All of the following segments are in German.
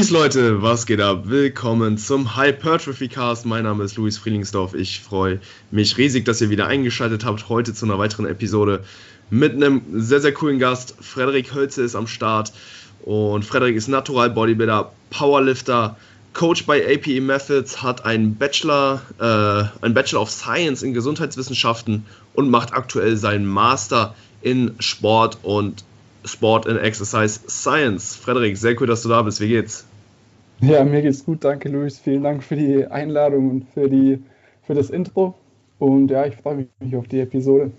Peace Leute, was geht ab? Willkommen zum Hypertrophy Cast. Mein Name ist Luis Frielingsdorf. Ich freue mich riesig, dass ihr wieder eingeschaltet habt heute zu einer weiteren Episode mit einem sehr, sehr coolen Gast. Frederik Hölze ist am Start und Frederik ist Natural Bodybuilder, Powerlifter, Coach bei APE Methods, hat einen Bachelor, äh, einen Bachelor of Science in Gesundheitswissenschaften und macht aktuell seinen Master in Sport und Sport and Exercise Science. Frederik, sehr cool, dass du da bist. Wie geht's? Ja, mir geht's gut. Danke, Luis. Vielen Dank für die Einladung und für, die, für das Intro. Und ja, ich freue mich auf die Episode.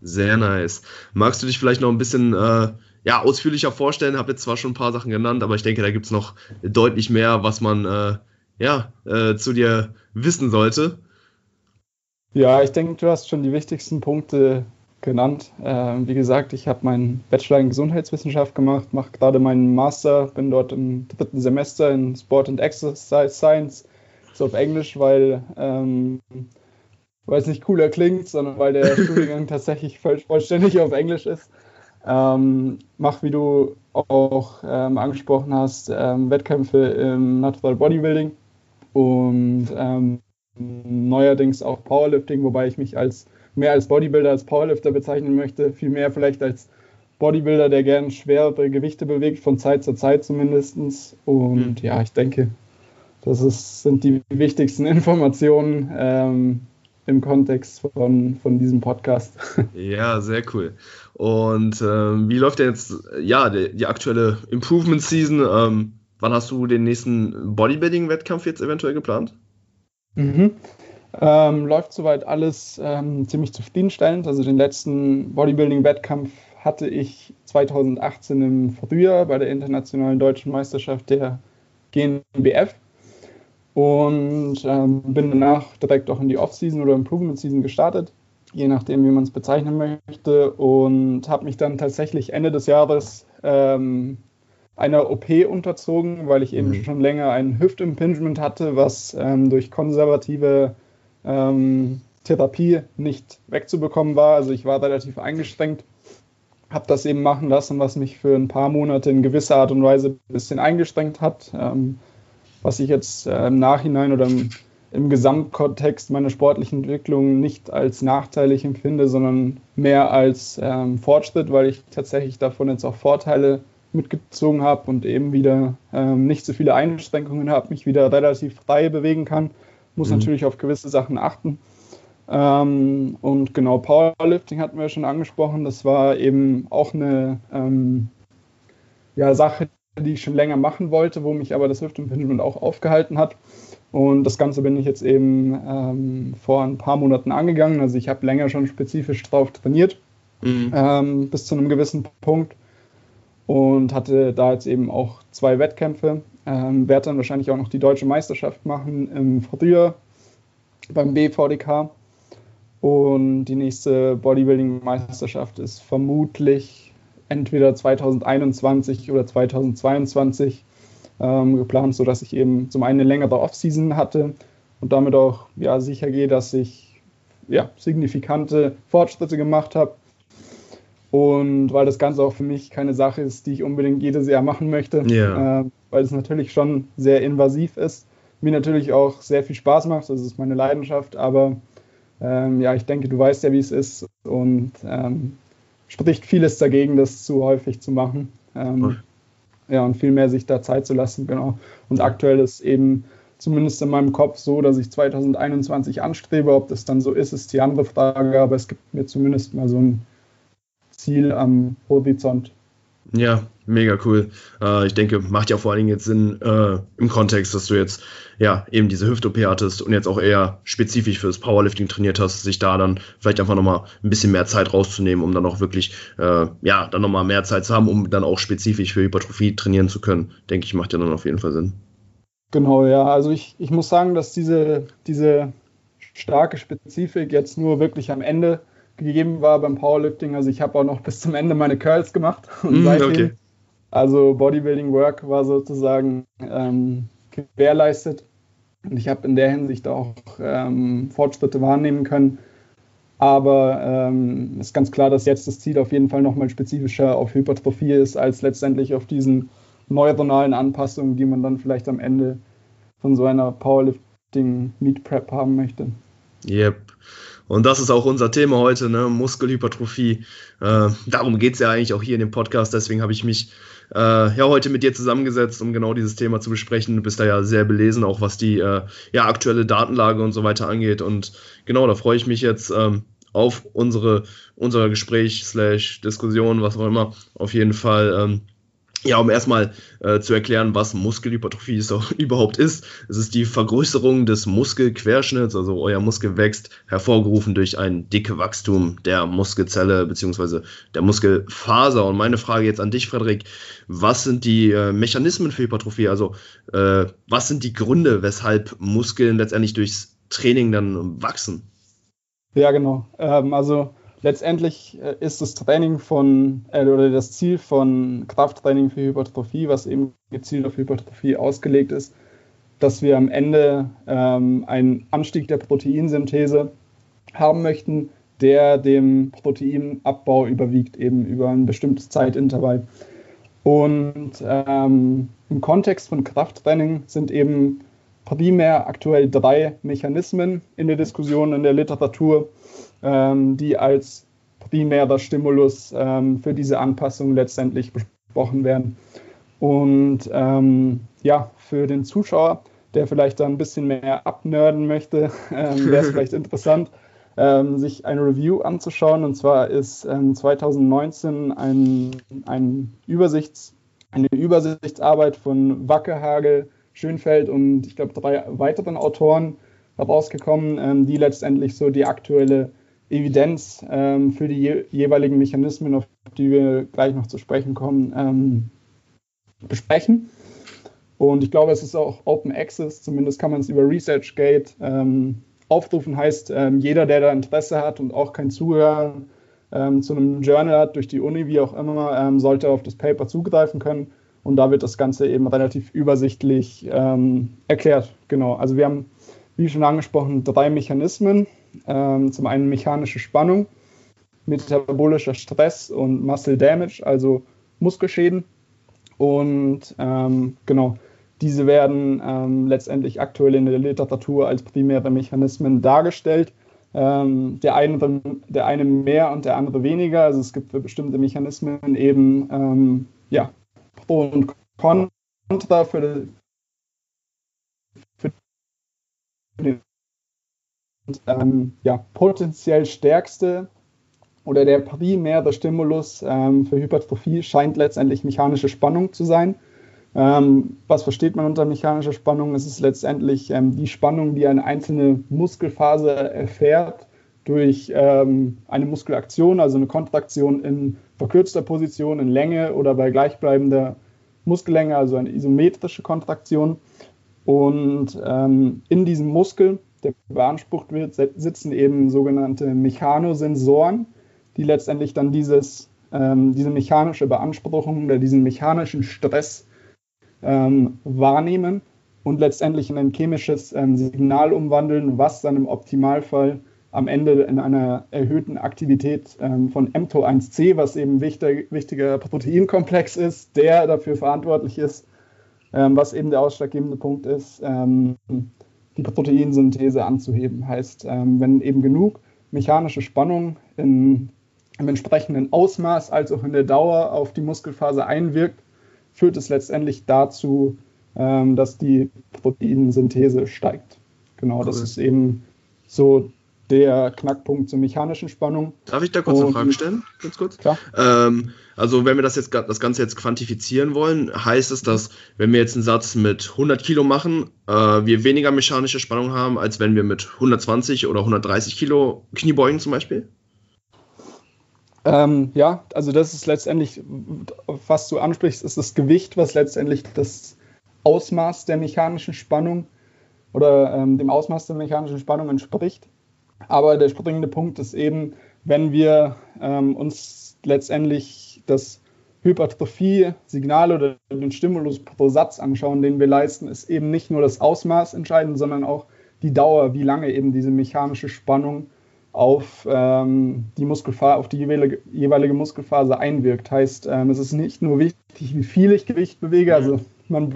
Sehr nice. Magst du dich vielleicht noch ein bisschen äh, ja, ausführlicher vorstellen? Habe jetzt zwar schon ein paar Sachen genannt, aber ich denke, da gibt es noch deutlich mehr, was man äh, ja, äh, zu dir wissen sollte. Ja, ich denke, du hast schon die wichtigsten Punkte genannt. Ähm, wie gesagt, ich habe meinen Bachelor in Gesundheitswissenschaft gemacht, mache gerade meinen Master, bin dort im dritten Semester in Sport and Exercise Science, so auf Englisch, weil ähm, es nicht cooler klingt, sondern weil der Studiengang tatsächlich voll, vollständig auf Englisch ist. Ähm, mach, wie du auch ähm, angesprochen hast, ähm, Wettkämpfe im Natural Bodybuilding und ähm, neuerdings auch Powerlifting, wobei ich mich als mehr als Bodybuilder, als Powerlifter bezeichnen möchte, viel mehr vielleicht als Bodybuilder, der gern schwere Gewichte bewegt, von Zeit zu Zeit zumindest. Und mhm. ja, ich denke, das ist, sind die wichtigsten Informationen ähm, im Kontext von, von diesem Podcast. Ja, sehr cool. Und ähm, wie läuft denn jetzt ja, die, die aktuelle Improvement Season? Ähm, wann hast du den nächsten Bodybuilding-Wettkampf jetzt eventuell geplant? Mhm. Ähm, läuft soweit alles ähm, ziemlich zufriedenstellend. Also den letzten Bodybuilding-Wettkampf hatte ich 2018 im Frühjahr bei der Internationalen Deutschen Meisterschaft der GNBF und ähm, bin danach direkt auch in die Off-Season oder Improvement-Season gestartet, je nachdem, wie man es bezeichnen möchte und habe mich dann tatsächlich Ende des Jahres ähm, einer OP unterzogen, weil ich eben mhm. schon länger ein Hüftimpingement hatte, was ähm, durch konservative ähm, Therapie nicht wegzubekommen war. Also ich war relativ eingeschränkt, habe das eben machen lassen, was mich für ein paar Monate in gewisser Art und Weise ein bisschen eingeschränkt hat, ähm, was ich jetzt äh, im Nachhinein oder im, im Gesamtkontext meiner sportlichen Entwicklung nicht als nachteilig empfinde, sondern mehr als ähm, Fortschritt, weil ich tatsächlich davon jetzt auch Vorteile mitgezogen habe und eben wieder ähm, nicht so viele Einschränkungen habe, mich wieder relativ frei bewegen kann muss mhm. natürlich auf gewisse Sachen achten. Ähm, und genau, Powerlifting hatten wir schon angesprochen. Das war eben auch eine ähm, ja, Sache, die ich schon länger machen wollte, wo mich aber das Hüftimpingement auch aufgehalten hat. Und das Ganze bin ich jetzt eben ähm, vor ein paar Monaten angegangen. Also ich habe länger schon spezifisch drauf trainiert, mhm. ähm, bis zu einem gewissen Punkt. Und hatte da jetzt eben auch zwei Wettkämpfe. Ähm, werde dann wahrscheinlich auch noch die deutsche Meisterschaft machen im Frühjahr beim BVDK. Und die nächste Bodybuilding-Meisterschaft ist vermutlich entweder 2021 oder 2022 ähm, geplant, sodass ich eben zum einen eine längere Offseason hatte und damit auch ja, sicher gehe, dass ich ja, signifikante Fortschritte gemacht habe. Und weil das Ganze auch für mich keine Sache ist, die ich unbedingt jedes Jahr machen möchte. Yeah. Äh, weil es natürlich schon sehr invasiv ist. Mir natürlich auch sehr viel Spaß macht, das ist meine Leidenschaft, aber ähm, ja, ich denke, du weißt ja, wie es ist und ähm, spricht vieles dagegen, das zu häufig zu machen. Ähm, ja, und viel mehr sich da Zeit zu lassen, genau. Und aktuell ist eben zumindest in meinem Kopf so, dass ich 2021 anstrebe. Ob das dann so ist, ist die andere Frage, aber es gibt mir zumindest mal so ein Ziel am Horizont. Ja, mega cool. Äh, ich denke, macht ja vor allen Dingen jetzt Sinn äh, im Kontext, dass du jetzt ja eben diese Hüft-OP hattest und jetzt auch eher spezifisch fürs Powerlifting trainiert hast, sich da dann vielleicht einfach nochmal ein bisschen mehr Zeit rauszunehmen, um dann auch wirklich, äh, ja, dann nochmal mehr Zeit zu haben, um dann auch spezifisch für Hypertrophie trainieren zu können. Denke ich, macht ja dann auf jeden Fall Sinn. Genau, ja. Also ich, ich muss sagen, dass diese, diese starke Spezifik jetzt nur wirklich am Ende gegeben war beim Powerlifting. Also ich habe auch noch bis zum Ende meine Curls gemacht. Und mm, seitdem, okay. Also Bodybuilding Work war sozusagen ähm, gewährleistet. Und ich habe in der Hinsicht auch ähm, Fortschritte wahrnehmen können. Aber ähm, ist ganz klar, dass jetzt das Ziel auf jeden Fall nochmal spezifischer auf Hypertrophie ist, als letztendlich auf diesen neuronalen Anpassungen, die man dann vielleicht am Ende von so einer Powerlifting Meet Prep haben möchte. Yep. Und das ist auch unser Thema heute, ne? Muskelhypertrophie. Äh, darum geht es ja eigentlich auch hier in dem Podcast. Deswegen habe ich mich äh, ja heute mit dir zusammengesetzt, um genau dieses Thema zu besprechen. Du bist da ja sehr belesen, auch was die äh, ja, aktuelle Datenlage und so weiter angeht. Und genau, da freue ich mich jetzt ähm, auf unsere, unser Gespräch, slash Diskussion, was auch immer. Auf jeden Fall. Ähm, ja, um erstmal äh, zu erklären, was Muskelhypertrophie ist, überhaupt ist. Es ist die Vergrößerung des Muskelquerschnitts, also euer Muskel wächst, hervorgerufen durch ein dicke Wachstum der Muskelzelle bzw. der Muskelfaser. Und meine Frage jetzt an dich, Frederik, was sind die äh, Mechanismen für Hypertrophie? Also äh, was sind die Gründe, weshalb Muskeln letztendlich durchs Training dann wachsen? Ja, genau. Ähm, also letztendlich äh, ist das Training von, äh, oder das Ziel von Krafttraining für Hypertrophie, was eben gezielt auf Hypertrophie ausgelegt ist, dass wir am Ende ähm, einen Anstieg der Proteinsynthese haben möchten, der dem Proteinabbau überwiegt, eben über ein bestimmtes Zeitintervall. Und ähm, im Kontext von Krafttraining sind eben primär aktuell drei Mechanismen in der Diskussion, in der Literatur, die als primärer Stimulus ähm, für diese Anpassung letztendlich besprochen werden. Und ähm, ja, für den Zuschauer, der vielleicht da ein bisschen mehr abnörden möchte, ähm, wäre es vielleicht interessant, ähm, sich eine Review anzuschauen. Und zwar ist 2019 ähm, ein, ein Übersichts, eine Übersichtsarbeit von Wackehagel, Schönfeld und ich glaube drei weiteren Autoren herausgekommen, die letztendlich so die aktuelle Evidenz ähm, für die je jeweiligen Mechanismen, auf die wir gleich noch zu sprechen kommen, ähm, besprechen. Und ich glaube, es ist auch Open Access, zumindest kann man es über ResearchGate ähm, aufrufen. Heißt, ähm, jeder, der da Interesse hat und auch kein Zuhören ähm, zu einem Journal hat, durch die Uni, wie auch immer, ähm, sollte auf das Paper zugreifen können. Und da wird das Ganze eben relativ übersichtlich erklärt. Genau, also wir haben, wie schon angesprochen, drei Mechanismen ähm, zum einen mechanische Spannung, metabolischer Stress und Muscle Damage, also Muskelschäden. Und ähm, genau, diese werden ähm, letztendlich aktuell in der Literatur als primäre Mechanismen dargestellt. Ähm, der, eine, der eine mehr und der andere weniger. Also es gibt für bestimmte Mechanismen eben ähm, ja, Pro und Contra für, für den ähm, ja, potenziell stärkste oder der primäre Stimulus ähm, für Hypertrophie scheint letztendlich mechanische Spannung zu sein. Ähm, was versteht man unter mechanischer Spannung? Es ist letztendlich ähm, die Spannung, die eine einzelne Muskelphase erfährt durch ähm, eine Muskelaktion, also eine Kontraktion in verkürzter Position, in Länge oder bei gleichbleibender Muskellänge, also eine isometrische Kontraktion. Und ähm, in diesem Muskel der beansprucht wird, sitzen eben sogenannte Mechanosensoren, die letztendlich dann dieses, ähm, diese mechanische Beanspruchung oder diesen mechanischen Stress ähm, wahrnehmen und letztendlich in ein chemisches ähm, Signal umwandeln, was dann im Optimalfall am Ende in einer erhöhten Aktivität ähm, von mTOR1C, was eben wichtig, wichtiger Proteinkomplex ist, der dafür verantwortlich ist, ähm, was eben der ausschlaggebende Punkt ist, ähm, Proteinsynthese anzuheben. Heißt, ähm, wenn eben genug mechanische Spannung in, im entsprechenden Ausmaß als auch in der Dauer auf die Muskelphase einwirkt, führt es letztendlich dazu, ähm, dass die Proteinsynthese steigt. Genau, cool. das ist eben so der Knackpunkt zur mechanischen Spannung. Darf ich da kurz Und, eine Frage stellen? Ganz kurz. Klar. Ähm, also wenn wir das jetzt das Ganze jetzt quantifizieren wollen, heißt es, dass wenn wir jetzt einen Satz mit 100 Kilo machen, äh, wir weniger mechanische Spannung haben, als wenn wir mit 120 oder 130 Kilo Kniebeugen zum Beispiel? Ähm, ja, also das ist letztendlich, was du ansprichst, ist das Gewicht, was letztendlich das Ausmaß der mechanischen Spannung oder ähm, dem Ausmaß der mechanischen Spannung entspricht. Aber der springende Punkt ist eben, wenn wir ähm, uns letztendlich das Hypertrophie-Signal oder den Stimulus pro Satz anschauen, den wir leisten, ist eben nicht nur das Ausmaß entscheidend, sondern auch die Dauer, wie lange eben diese mechanische Spannung auf, ähm, die Muskelfa auf die jeweilige, jeweilige Muskelphase einwirkt. Heißt, ähm, es ist nicht nur wichtig, wie viel ich Gewicht bewege, also man,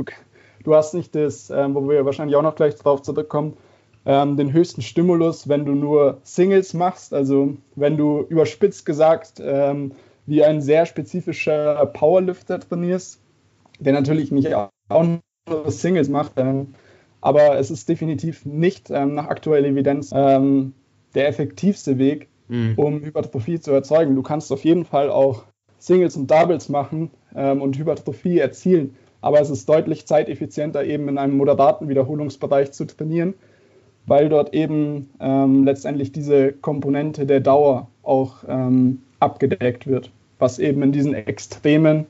du hast nicht das, ähm, wo wir wahrscheinlich auch noch gleich drauf zurückkommen, ähm, den höchsten Stimulus, wenn du nur Singles machst, also wenn du überspitzt gesagt ähm, wie ein sehr spezifischer Powerlifter trainierst, der natürlich nicht auch nur Singles macht, ähm, aber es ist definitiv nicht ähm, nach aktueller Evidenz ähm, der effektivste Weg, mhm. um Hypertrophie zu erzeugen. Du kannst auf jeden Fall auch Singles und Doubles machen ähm, und Hypertrophie erzielen, aber es ist deutlich zeiteffizienter, eben in einem moderaten Wiederholungsbereich zu trainieren, weil dort eben ähm, letztendlich diese Komponente der Dauer auch ähm, abgedeckt wird, was eben in diesen extremen,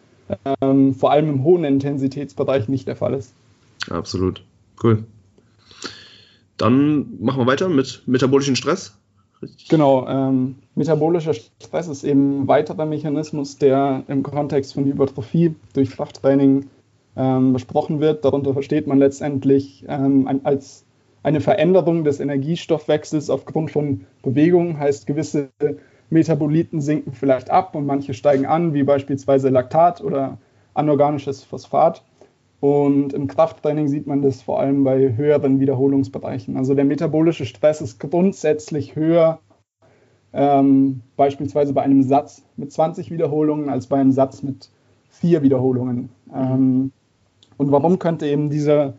ähm, vor allem im hohen Intensitätsbereich nicht der Fall ist. Absolut. Cool. Dann machen wir weiter mit metabolischen Stress. Richtig. Genau, ähm, metabolischer Stress ist eben ein weiterer Mechanismus, der im Kontext von Hypertrophie durch Krafttraining ähm, besprochen wird. Darunter versteht man letztendlich ähm, als eine Veränderung des Energiestoffwechsels aufgrund von Bewegung, heißt gewisse Metaboliten sinken vielleicht ab und manche steigen an, wie beispielsweise Laktat oder anorganisches Phosphat. Und im Krafttraining sieht man das vor allem bei höheren Wiederholungsbereichen. Also der metabolische Stress ist grundsätzlich höher, ähm, beispielsweise bei einem Satz mit 20 Wiederholungen, als bei einem Satz mit vier Wiederholungen. Ähm, und warum könnte eben dieser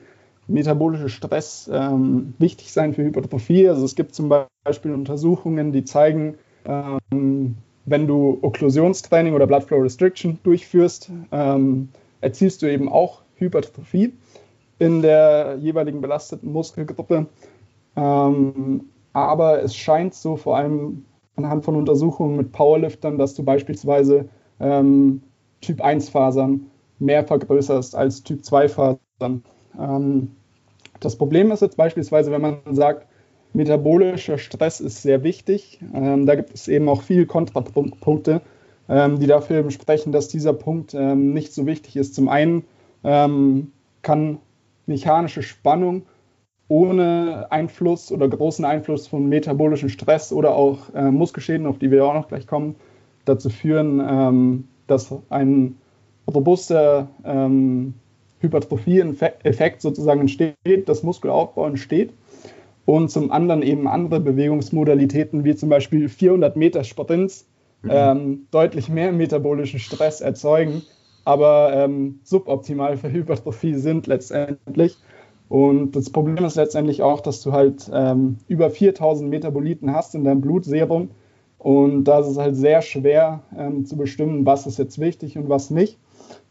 metabolische Stress ähm, wichtig sein für Hypertrophie? Also es gibt zum Beispiel Untersuchungen, die zeigen, ähm, wenn du Okklusionstraining oder Blood Flow Restriction durchführst, ähm, erzielst du eben auch Hypertrophie in der jeweiligen belasteten Muskelgruppe. Ähm, aber es scheint so vor allem anhand von Untersuchungen mit Powerliftern, dass du beispielsweise ähm, Typ 1 Fasern mehr vergrößerst als Typ 2 Fasern. Ähm, das Problem ist jetzt beispielsweise, wenn man sagt, metabolischer Stress ist sehr wichtig. Ähm, da gibt es eben auch viele Kontrapunkte, ähm, die dafür sprechen, dass dieser Punkt ähm, nicht so wichtig ist. Zum einen ähm, kann mechanische Spannung ohne Einfluss oder großen Einfluss von metabolischen Stress oder auch äh, Muskelschäden, auf die wir auch noch gleich kommen, dazu führen, ähm, dass ein robuster ähm, Hypertrophie-Effekt sozusagen entsteht, das Muskelaufbau entsteht. Und zum anderen eben andere Bewegungsmodalitäten, wie zum Beispiel 400 Meter Sprints, mhm. ähm, deutlich mehr metabolischen Stress erzeugen, aber ähm, suboptimal für Hypertrophie sind letztendlich. Und das Problem ist letztendlich auch, dass du halt ähm, über 4000 Metaboliten hast in deinem Blutserum. Und da ist es halt sehr schwer ähm, zu bestimmen, was ist jetzt wichtig und was nicht.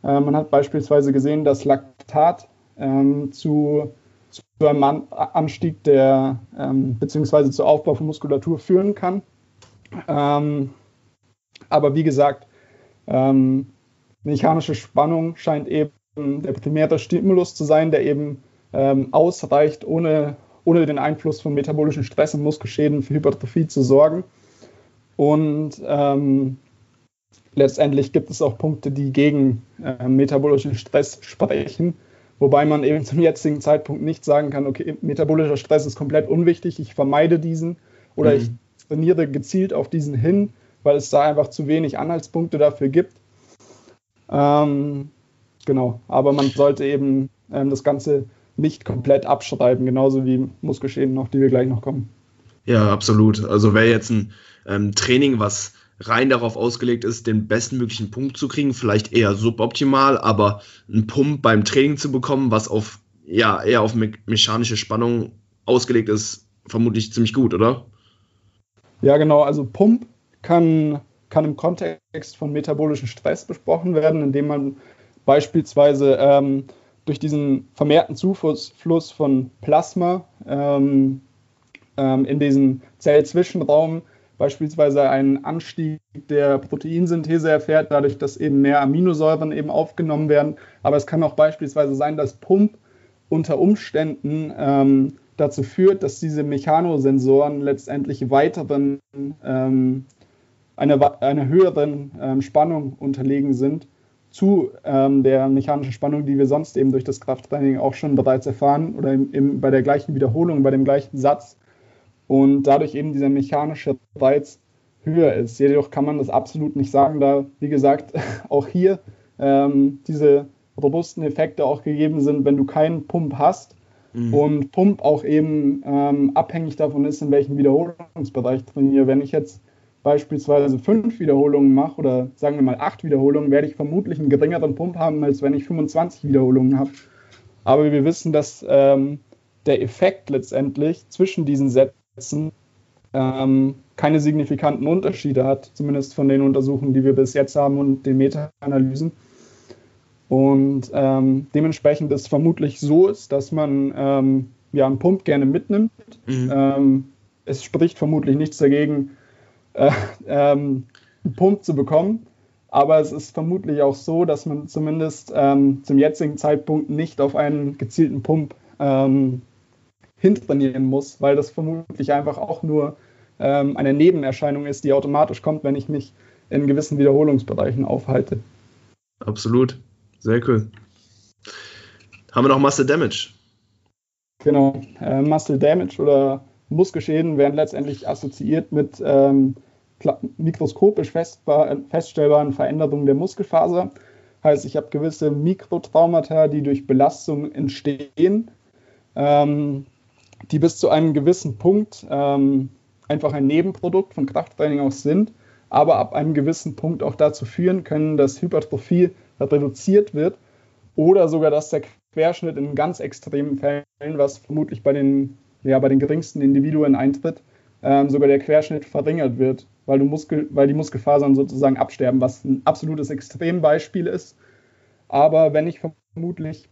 Äh, man hat beispielsweise gesehen, dass Laktat ähm, zu, zu, einem Anstieg der, ähm, beziehungsweise zu Aufbau von Muskulatur führen kann. Ähm, aber wie gesagt, ähm, mechanische Spannung scheint eben der primäre Stimulus zu sein, der eben ähm, ausreicht, ohne, ohne den Einfluss von metabolischen Stress und Muskelschäden für Hypertrophie zu sorgen. Und ähm, letztendlich gibt es auch Punkte, die gegen äh, metabolischen Stress sprechen, wobei man eben zum jetzigen Zeitpunkt nicht sagen kann, okay, metabolischer Stress ist komplett unwichtig, ich vermeide diesen oder mhm. ich trainiere gezielt auf diesen hin, weil es da einfach zu wenig Anhaltspunkte dafür gibt. Ähm, genau, aber man sollte eben ähm, das Ganze nicht komplett abschreiben, genauso wie Muskelschäden noch, die wir gleich noch kommen. Ja, absolut. Also wäre jetzt ein ähm, Training, was rein darauf ausgelegt ist, den bestmöglichen Punkt zu kriegen, vielleicht eher suboptimal, aber einen Pump beim Training zu bekommen, was auf ja eher auf me mechanische Spannung ausgelegt ist, vermutlich ziemlich gut, oder? Ja, genau. Also Pump kann kann im Kontext von metabolischem Stress besprochen werden, indem man beispielsweise ähm, durch diesen vermehrten Zufluss von Plasma ähm, ähm, in diesen Zellzwischenraum beispielsweise einen Anstieg der Proteinsynthese erfährt, dadurch, dass eben mehr Aminosäuren eben aufgenommen werden. Aber es kann auch beispielsweise sein, dass Pump unter Umständen ähm, dazu führt, dass diese Mechanosensoren letztendlich weiteren ähm, einer, einer höheren ähm, Spannung unterlegen sind zu ähm, der mechanischen Spannung, die wir sonst eben durch das Krafttraining auch schon bereits erfahren oder im, im, bei der gleichen Wiederholung, bei dem gleichen Satz. Und dadurch eben dieser mechanische Reiz höher ist. Jedoch kann man das absolut nicht sagen, da, wie gesagt, auch hier ähm, diese robusten Effekte auch gegeben sind, wenn du keinen Pump hast mhm. und Pump auch eben ähm, abhängig davon ist, in welchem Wiederholungsbereich trainiere. Wenn ich jetzt beispielsweise fünf Wiederholungen mache oder sagen wir mal acht Wiederholungen, werde ich vermutlich einen geringeren Pump haben, als wenn ich 25 Wiederholungen habe. Aber wir wissen, dass ähm, der Effekt letztendlich zwischen diesen Sätzen ähm, keine signifikanten Unterschiede hat, zumindest von den Untersuchungen, die wir bis jetzt haben und den Meta-Analysen. Und ähm, dementsprechend ist vermutlich so ist, dass man ähm, ja einen Pump gerne mitnimmt. Mhm. Ähm, es spricht vermutlich nichts dagegen, äh, ähm, einen Pump zu bekommen. Aber es ist vermutlich auch so, dass man zumindest ähm, zum jetzigen Zeitpunkt nicht auf einen gezielten Pump ähm, hintrainieren muss, weil das vermutlich einfach auch nur ähm, eine Nebenerscheinung ist, die automatisch kommt, wenn ich mich in gewissen Wiederholungsbereichen aufhalte. Absolut. Sehr cool. Haben wir noch Muscle Damage? Genau. Äh, Muscle Damage oder Muskelschäden werden letztendlich assoziiert mit ähm, mikroskopisch feststellbaren Veränderungen der Muskelfaser. Heißt, ich habe gewisse Mikrotraumata, die durch Belastung entstehen, ähm, die bis zu einem gewissen Punkt ähm, einfach ein Nebenprodukt von Krafttraining aus sind, aber ab einem gewissen Punkt auch dazu führen können, dass Hypertrophie reduziert wird oder sogar, dass der Querschnitt in ganz extremen Fällen, was vermutlich bei den, ja, bei den geringsten Individuen eintritt, ähm, sogar der Querschnitt verringert wird, weil, du Muskel, weil die Muskelfasern sozusagen absterben, was ein absolutes Extrembeispiel ist. Aber wenn ich vermutlich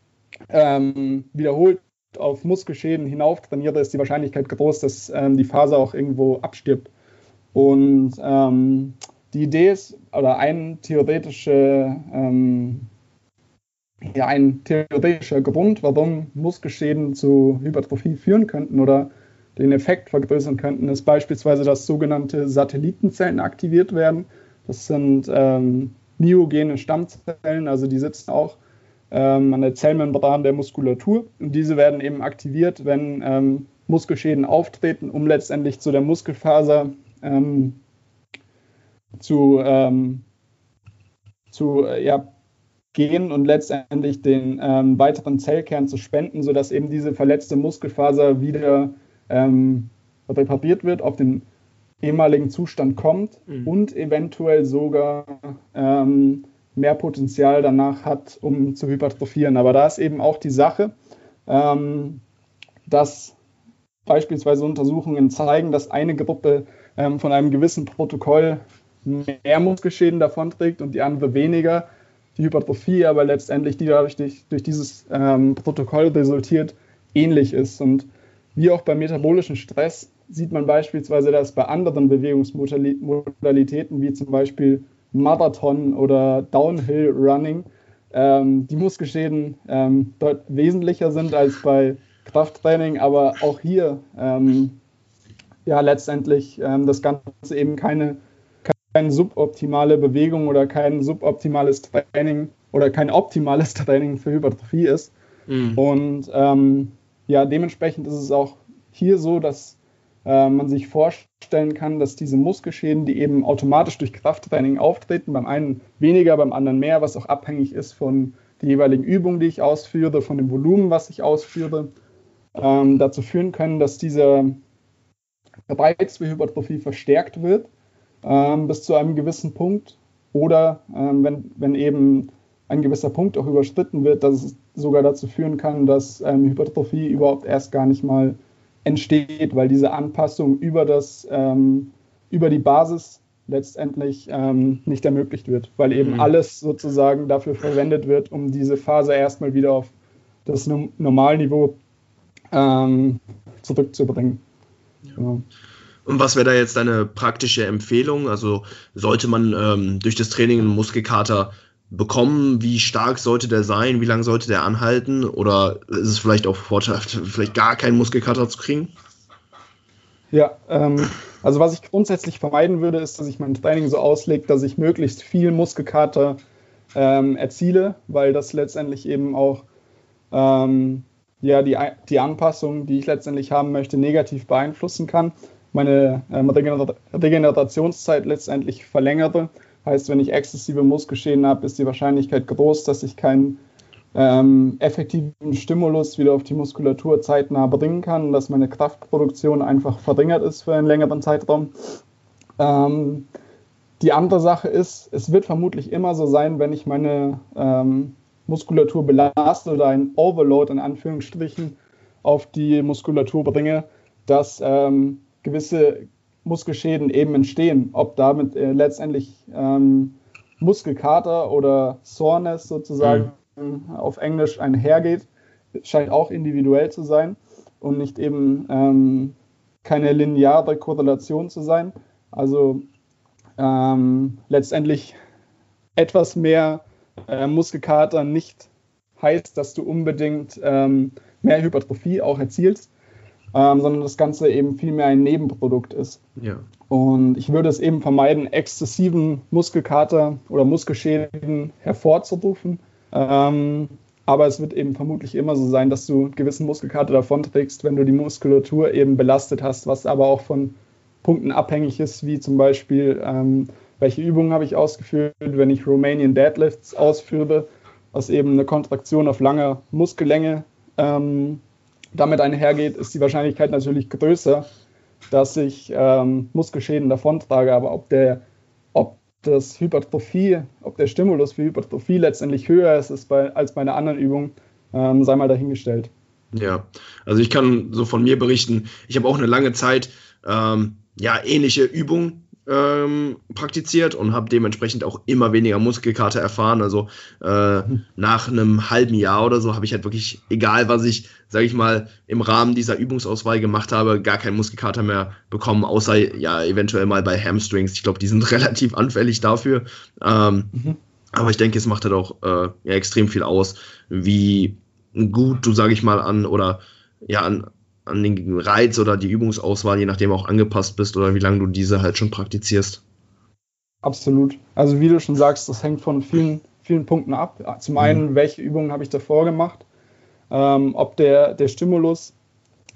ähm, wiederholt auf Muskelschäden hinauf trainiere, ist die Wahrscheinlichkeit groß, dass ähm, die Faser auch irgendwo abstirbt. Und ähm, die Idee ist, oder ein theoretische, ähm, ja, ein theoretischer Grund, warum Muskelschäden zu Hypertrophie führen könnten oder den Effekt vergrößern könnten, ist beispielsweise, dass sogenannte Satellitenzellen aktiviert werden. Das sind ähm, myogene Stammzellen, also die sitzen auch ähm, an der Zellmembran der Muskulatur. Und diese werden eben aktiviert, wenn ähm, Muskelschäden auftreten, um letztendlich zu der Muskelfaser ähm, zu, ähm, zu äh, ja, gehen und letztendlich den ähm, weiteren Zellkern zu spenden, sodass eben diese verletzte Muskelfaser wieder ähm, repariert wird, auf den ehemaligen Zustand kommt mhm. und eventuell sogar ähm, mehr Potenzial danach hat, um zu hypertrophieren. Aber da ist eben auch die Sache, ähm, dass beispielsweise Untersuchungen zeigen, dass eine Gruppe ähm, von einem gewissen Protokoll mehr Muskelschäden davonträgt und die andere weniger. Die Hypertrophie aber letztendlich, die dadurch durch, durch dieses ähm, Protokoll resultiert, ähnlich ist. Und wie auch beim metabolischen Stress sieht man beispielsweise, dass bei anderen Bewegungsmodalitäten, wie zum Beispiel Marathon oder Downhill Running ähm, die Muskelschäden ähm, dort wesentlicher sind als bei Krafttraining, aber auch hier ähm, ja letztendlich ähm, das Ganze eben keine, keine suboptimale Bewegung oder kein suboptimales Training oder kein optimales Training für Hypertrophie ist. Mhm. Und ähm, ja, dementsprechend ist es auch hier so, dass äh, man sich vorstellen kann, dass diese Muskelschäden, die eben automatisch durch Krafttraining auftreten, beim einen weniger, beim anderen mehr, was auch abhängig ist von der jeweiligen Übung, die ich ausführe, von dem Volumen, was ich ausführe, ähm, dazu führen können, dass dieser Reiz für Hypertrophie verstärkt wird ähm, bis zu einem gewissen Punkt. Oder ähm, wenn, wenn eben ein gewisser Punkt auch überschritten wird, dass es sogar dazu führen kann, dass ähm, Hypertrophie überhaupt erst gar nicht mal entsteht, weil diese Anpassung über, das, ähm, über die Basis letztendlich ähm, nicht ermöglicht wird, weil eben mhm. alles sozusagen dafür verwendet wird, um diese Phase erstmal wieder auf das Normalniveau ähm, zurückzubringen. Ja. Genau. Und was wäre da jetzt deine praktische Empfehlung? Also sollte man ähm, durch das Training einen Muskelkater bekommen? Wie stark sollte der sein? Wie lange sollte der anhalten? Oder ist es vielleicht auch vorteilhaft, vielleicht gar keinen Muskelkater zu kriegen? Ja, ähm, also was ich grundsätzlich vermeiden würde, ist, dass ich mein Training so auslege, dass ich möglichst viel Muskelkater ähm, erziele, weil das letztendlich eben auch ähm, ja die, die Anpassung, die ich letztendlich haben möchte, negativ beeinflussen kann. Meine ähm, Regenerationszeit letztendlich verlängere. Heißt, wenn ich exzessive Muskelschäden habe, ist die Wahrscheinlichkeit groß, dass ich keinen ähm, effektiven Stimulus wieder auf die Muskulatur zeitnah bringen kann, dass meine Kraftproduktion einfach verringert ist für einen längeren Zeitraum. Ähm, die andere Sache ist, es wird vermutlich immer so sein, wenn ich meine ähm, Muskulatur belaste oder ein Overload in Anführungsstrichen auf die Muskulatur bringe, dass ähm, gewisse Muskelschäden eben entstehen. Ob damit äh, letztendlich ähm, Muskelkater oder Soreness sozusagen mhm. auf Englisch einhergeht, scheint auch individuell zu sein und nicht eben ähm, keine lineare Korrelation zu sein. Also ähm, letztendlich etwas mehr äh, Muskelkater nicht heißt, dass du unbedingt ähm, mehr Hypertrophie auch erzielst, ähm, sondern das Ganze eben vielmehr ein Nebenprodukt ist. Ja. Und ich würde es eben vermeiden, exzessiven Muskelkater oder Muskelschäden hervorzurufen. Ähm, aber es wird eben vermutlich immer so sein, dass du gewissen Muskelkater davonträgst, wenn du die Muskulatur eben belastet hast, was aber auch von Punkten abhängig ist, wie zum Beispiel, ähm, welche Übungen habe ich ausgeführt, wenn ich Romanian Deadlifts ausführe, was eben eine Kontraktion auf lange Muskellänge ähm, damit einhergeht, ist die Wahrscheinlichkeit natürlich größer, dass ich ähm, Muskelschäden davontrage. Aber ob der, ob das Hypertrophie, ob der Stimulus für Hypertrophie letztendlich höher ist, ist bei, als bei einer anderen Übung, ähm, sei mal dahingestellt. Ja, also ich kann so von mir berichten, ich habe auch eine lange Zeit ähm, ja, ähnliche Übungen ähm, praktiziert und habe dementsprechend auch immer weniger Muskelkater erfahren. Also äh, nach einem halben Jahr oder so habe ich halt wirklich, egal was ich, sage ich mal, im Rahmen dieser Übungsauswahl gemacht habe, gar keinen Muskelkater mehr bekommen, außer ja eventuell mal bei Hamstrings. Ich glaube, die sind relativ anfällig dafür. Ähm, mhm. Aber ich denke, es macht halt auch äh, ja, extrem viel aus, wie gut du, sage ich mal, an oder ja an an den Reiz oder die Übungsauswahl, je nachdem auch angepasst bist oder wie lange du diese halt schon praktizierst. Absolut. Also wie du schon sagst, das hängt von vielen, vielen Punkten ab. Zum einen, mhm. welche Übungen habe ich davor gemacht? Ähm, ob der, der Stimulus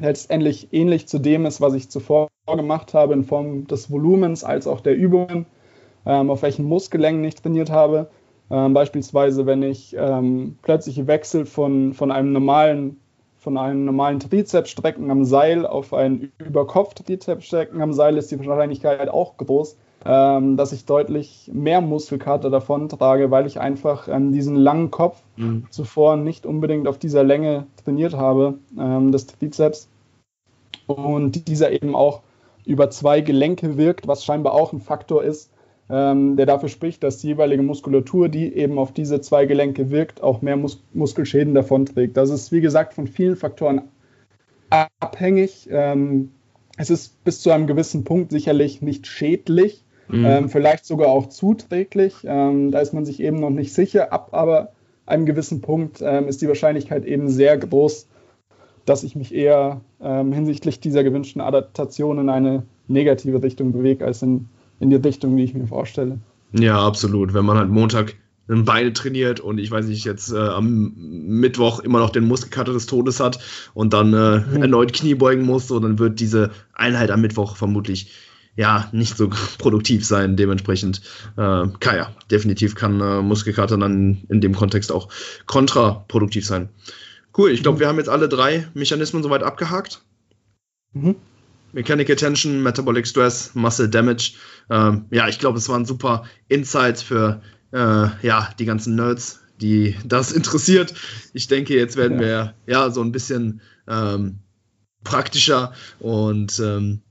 letztendlich ähnlich zu dem ist, was ich zuvor gemacht habe, in Form des Volumens als auch der Übungen, ähm, auf welchen Muskellängen ich trainiert habe. Ähm, beispielsweise, wenn ich ähm, plötzlich wechsle von, von einem normalen von einem normalen Trizepsstrecken am Seil auf ein Überkopf-Trizepsstrecken am Seil ist die Wahrscheinlichkeit auch groß, ähm, dass ich deutlich mehr Muskelkater davon trage, weil ich einfach ähm, diesen langen Kopf mhm. zuvor nicht unbedingt auf dieser Länge trainiert habe, ähm, des Trizeps. Und dieser eben auch über zwei Gelenke wirkt, was scheinbar auch ein Faktor ist, ähm, der dafür spricht, dass die jeweilige Muskulatur, die eben auf diese zwei Gelenke wirkt, auch mehr Mus Muskelschäden davonträgt. Das ist, wie gesagt, von vielen Faktoren abhängig. Ähm, es ist bis zu einem gewissen Punkt sicherlich nicht schädlich, mhm. ähm, vielleicht sogar auch zuträglich. Ähm, da ist man sich eben noch nicht sicher. Ab aber einem gewissen Punkt ähm, ist die Wahrscheinlichkeit eben sehr groß, dass ich mich eher ähm, hinsichtlich dieser gewünschten Adaptation in eine negative Richtung bewege, als in in die Richtung, die ich mir vorstelle. Ja, absolut. Wenn man halt Montag Beine trainiert und ich weiß nicht, jetzt äh, am Mittwoch immer noch den Muskelkater des Todes hat und dann äh, mhm. erneut Knie beugen muss, so, dann wird diese Einheit am Mittwoch vermutlich ja nicht so produktiv sein. Dementsprechend, äh, kann, ja, definitiv kann äh, Muskelkater dann in dem Kontext auch kontraproduktiv sein. Cool, ich glaube, mhm. wir haben jetzt alle drei Mechanismen soweit abgehakt. Mhm. Mechanical Tension, Metabolic Stress, Muscle Damage. Ähm, ja, ich glaube, es waren super Insights für äh, ja, die ganzen Nerds, die das interessiert. Ich denke, jetzt werden wir ja so ein bisschen ähm, praktischer und ähm,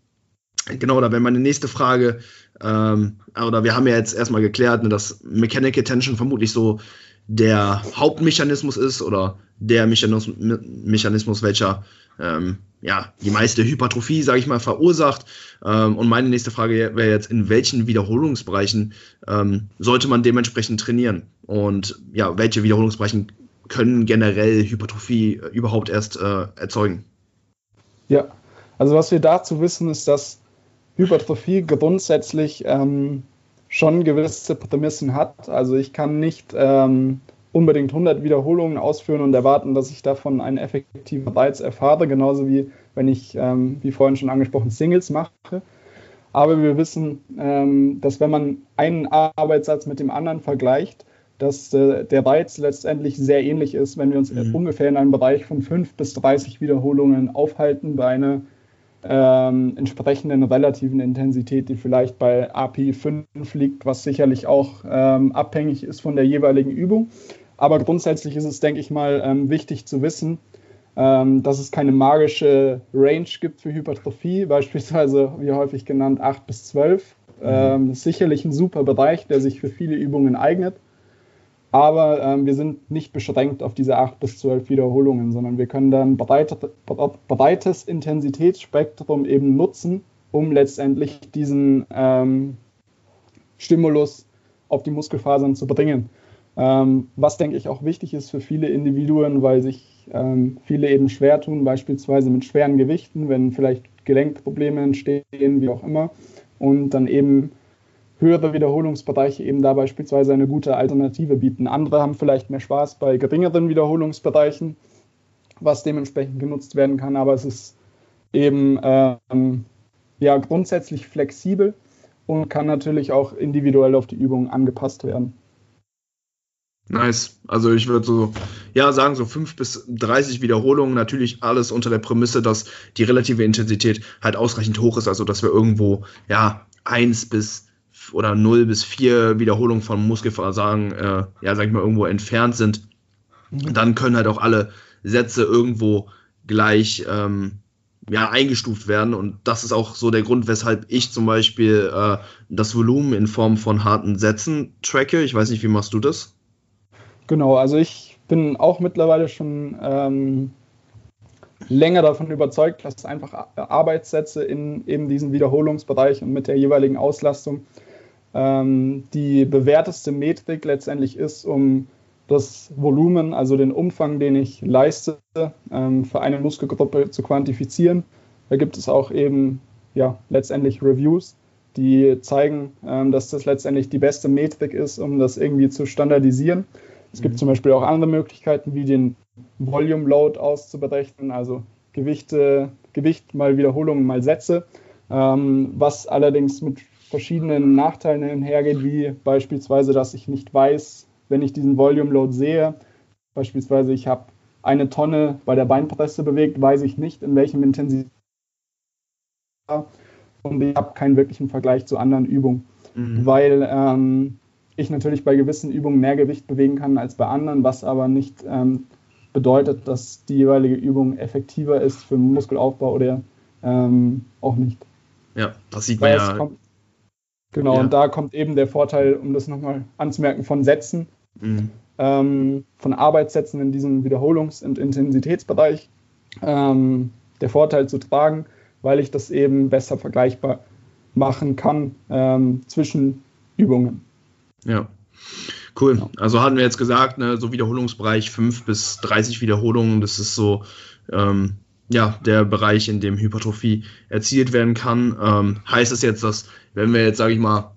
genau, da wäre meine nächste Frage. Ähm, oder wir haben ja jetzt erstmal geklärt, ne, dass Mechanical Tension vermutlich so der Hauptmechanismus ist oder der Mechanismus, Mechanismus welcher ähm, ja, die meiste Hypertrophie, sage ich mal, verursacht. Ähm, und meine nächste Frage wäre jetzt, in welchen Wiederholungsbereichen ähm, sollte man dementsprechend trainieren? Und ja, welche Wiederholungsbereichen können generell Hypertrophie äh, überhaupt erst äh, erzeugen? Ja, also was wir dazu wissen, ist, dass Hypertrophie grundsätzlich ähm, schon gewisse Prämissen hat. Also ich kann nicht ähm, unbedingt 100 Wiederholungen ausführen und erwarten, dass ich davon einen effektiven Reiz erfahre, genauso wie wenn ich, ähm, wie vorhin schon angesprochen, Singles mache. Aber wir wissen, ähm, dass wenn man einen Arbeitssatz mit dem anderen vergleicht, dass äh, der Reiz letztendlich sehr ähnlich ist, wenn wir uns mhm. ungefähr in einem Bereich von 5 bis 30 Wiederholungen aufhalten bei einer ähm, entsprechenden relativen Intensität, die vielleicht bei API 5 liegt, was sicherlich auch ähm, abhängig ist von der jeweiligen Übung. Aber grundsätzlich ist es, denke ich mal, ähm, wichtig zu wissen, ähm, dass es keine magische Range gibt für Hypertrophie, beispielsweise, wie häufig genannt, 8 bis 12. Mhm. Ähm, sicherlich ein super Bereich, der sich für viele Übungen eignet. Aber ähm, wir sind nicht beschränkt auf diese 8 bis 12 Wiederholungen, sondern wir können dann breites, breites Intensitätsspektrum eben nutzen, um letztendlich diesen ähm, Stimulus auf die Muskelfasern zu bringen. Ähm, was, denke ich, auch wichtig ist für viele Individuen, weil sich ähm, viele eben schwer tun, beispielsweise mit schweren Gewichten, wenn vielleicht Gelenkprobleme entstehen, wie auch immer, und dann eben höhere Wiederholungsbereiche eben da beispielsweise eine gute Alternative bieten. Andere haben vielleicht mehr Spaß bei geringeren Wiederholungsbereichen, was dementsprechend genutzt werden kann, aber es ist eben ähm, ja, grundsätzlich flexibel und kann natürlich auch individuell auf die Übung angepasst werden. Nice. Also ich würde so, ja, sagen, so 5 bis 30 Wiederholungen, natürlich alles unter der Prämisse, dass die relative Intensität halt ausreichend hoch ist, also dass wir irgendwo, ja, 1 bis oder 0 bis 4 Wiederholungen von Muskelversagen, äh, ja, sag ich mal, irgendwo entfernt sind, mhm. dann können halt auch alle Sätze irgendwo gleich ähm, ja, eingestuft werden. Und das ist auch so der Grund, weshalb ich zum Beispiel äh, das Volumen in Form von harten Sätzen tracke. Ich weiß nicht, wie machst du das? Genau, also ich bin auch mittlerweile schon ähm, länger davon überzeugt, dass einfach Arbeitssätze in eben diesem Wiederholungsbereich und mit der jeweiligen Auslastung ähm, die bewährteste Metrik letztendlich ist, um das Volumen, also den Umfang, den ich leiste, ähm, für eine Muskelgruppe zu quantifizieren. Da gibt es auch eben ja, letztendlich Reviews, die zeigen, ähm, dass das letztendlich die beste Metrik ist, um das irgendwie zu standardisieren. Es gibt mhm. zum Beispiel auch andere Möglichkeiten, wie den Volume Load auszuberechnen, also Gewichte, Gewicht mal Wiederholungen mal Sätze, ähm, was allerdings mit verschiedenen Nachteilen einhergeht, wie beispielsweise, dass ich nicht weiß, wenn ich diesen Volume Load sehe, beispielsweise ich habe eine Tonne bei der Beinpresse bewegt, weiß ich nicht, in welchem Intensität und ich habe keinen wirklichen Vergleich zu anderen Übungen, mhm. weil ähm, ich natürlich bei gewissen Übungen mehr Gewicht bewegen kann als bei anderen, was aber nicht ähm, bedeutet, dass die jeweilige Übung effektiver ist für Muskelaufbau oder ähm, auch nicht. Ja, das sieht man ja. Kommt, Genau, ja. und da kommt eben der Vorteil, um das nochmal anzumerken, von Sätzen, mhm. ähm, von Arbeitssätzen in diesem Wiederholungs- und Intensitätsbereich. Ähm, der Vorteil zu tragen, weil ich das eben besser vergleichbar machen kann ähm, zwischen Übungen. Ja. Cool. Also hatten wir jetzt gesagt, ne, so Wiederholungsbereich 5 bis 30 Wiederholungen, das ist so ähm, ja, der Bereich, in dem Hypertrophie erzielt werden kann. Ähm, heißt es jetzt, dass, wenn wir jetzt, sage ich mal,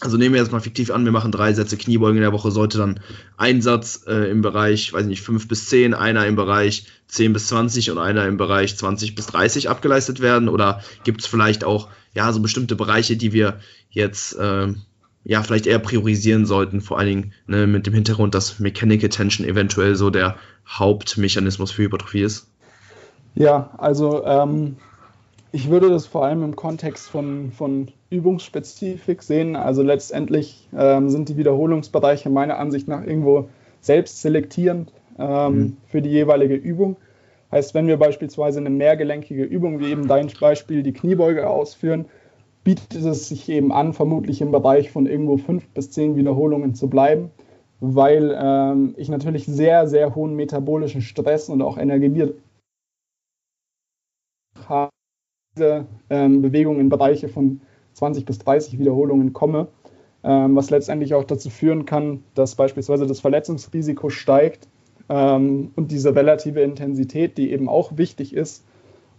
also nehmen wir jetzt mal fiktiv an, wir machen drei Sätze Kniebeugen in der Woche, sollte dann ein Satz äh, im Bereich, weiß nicht, 5 bis 10, einer im Bereich 10 bis 20 und einer im Bereich 20 bis 30 abgeleistet werden? Oder gibt es vielleicht auch, ja, so bestimmte Bereiche, die wir jetzt, äh, ja, vielleicht eher priorisieren sollten, vor allen Dingen ne, mit dem Hintergrund, dass Mechanical Tension eventuell so der Hauptmechanismus für Hypertrophie ist? Ja, also ähm, ich würde das vor allem im Kontext von, von Übungsspezifik sehen. Also letztendlich ähm, sind die Wiederholungsbereiche meiner Ansicht nach irgendwo selbst selektierend ähm, mhm. für die jeweilige Übung. Heißt, wenn wir beispielsweise eine mehrgelenkige Übung, wie eben dein Beispiel, die Kniebeuge ausführen, bietet es sich eben an, vermutlich im Bereich von irgendwo fünf bis zehn Wiederholungen zu bleiben, weil ähm, ich natürlich sehr, sehr hohen metabolischen Stress und auch Energie, diese ähm, Bewegung in Bereiche von 20 bis 30 Wiederholungen komme, ähm, was letztendlich auch dazu führen kann, dass beispielsweise das Verletzungsrisiko steigt ähm, und diese relative Intensität, die eben auch wichtig ist,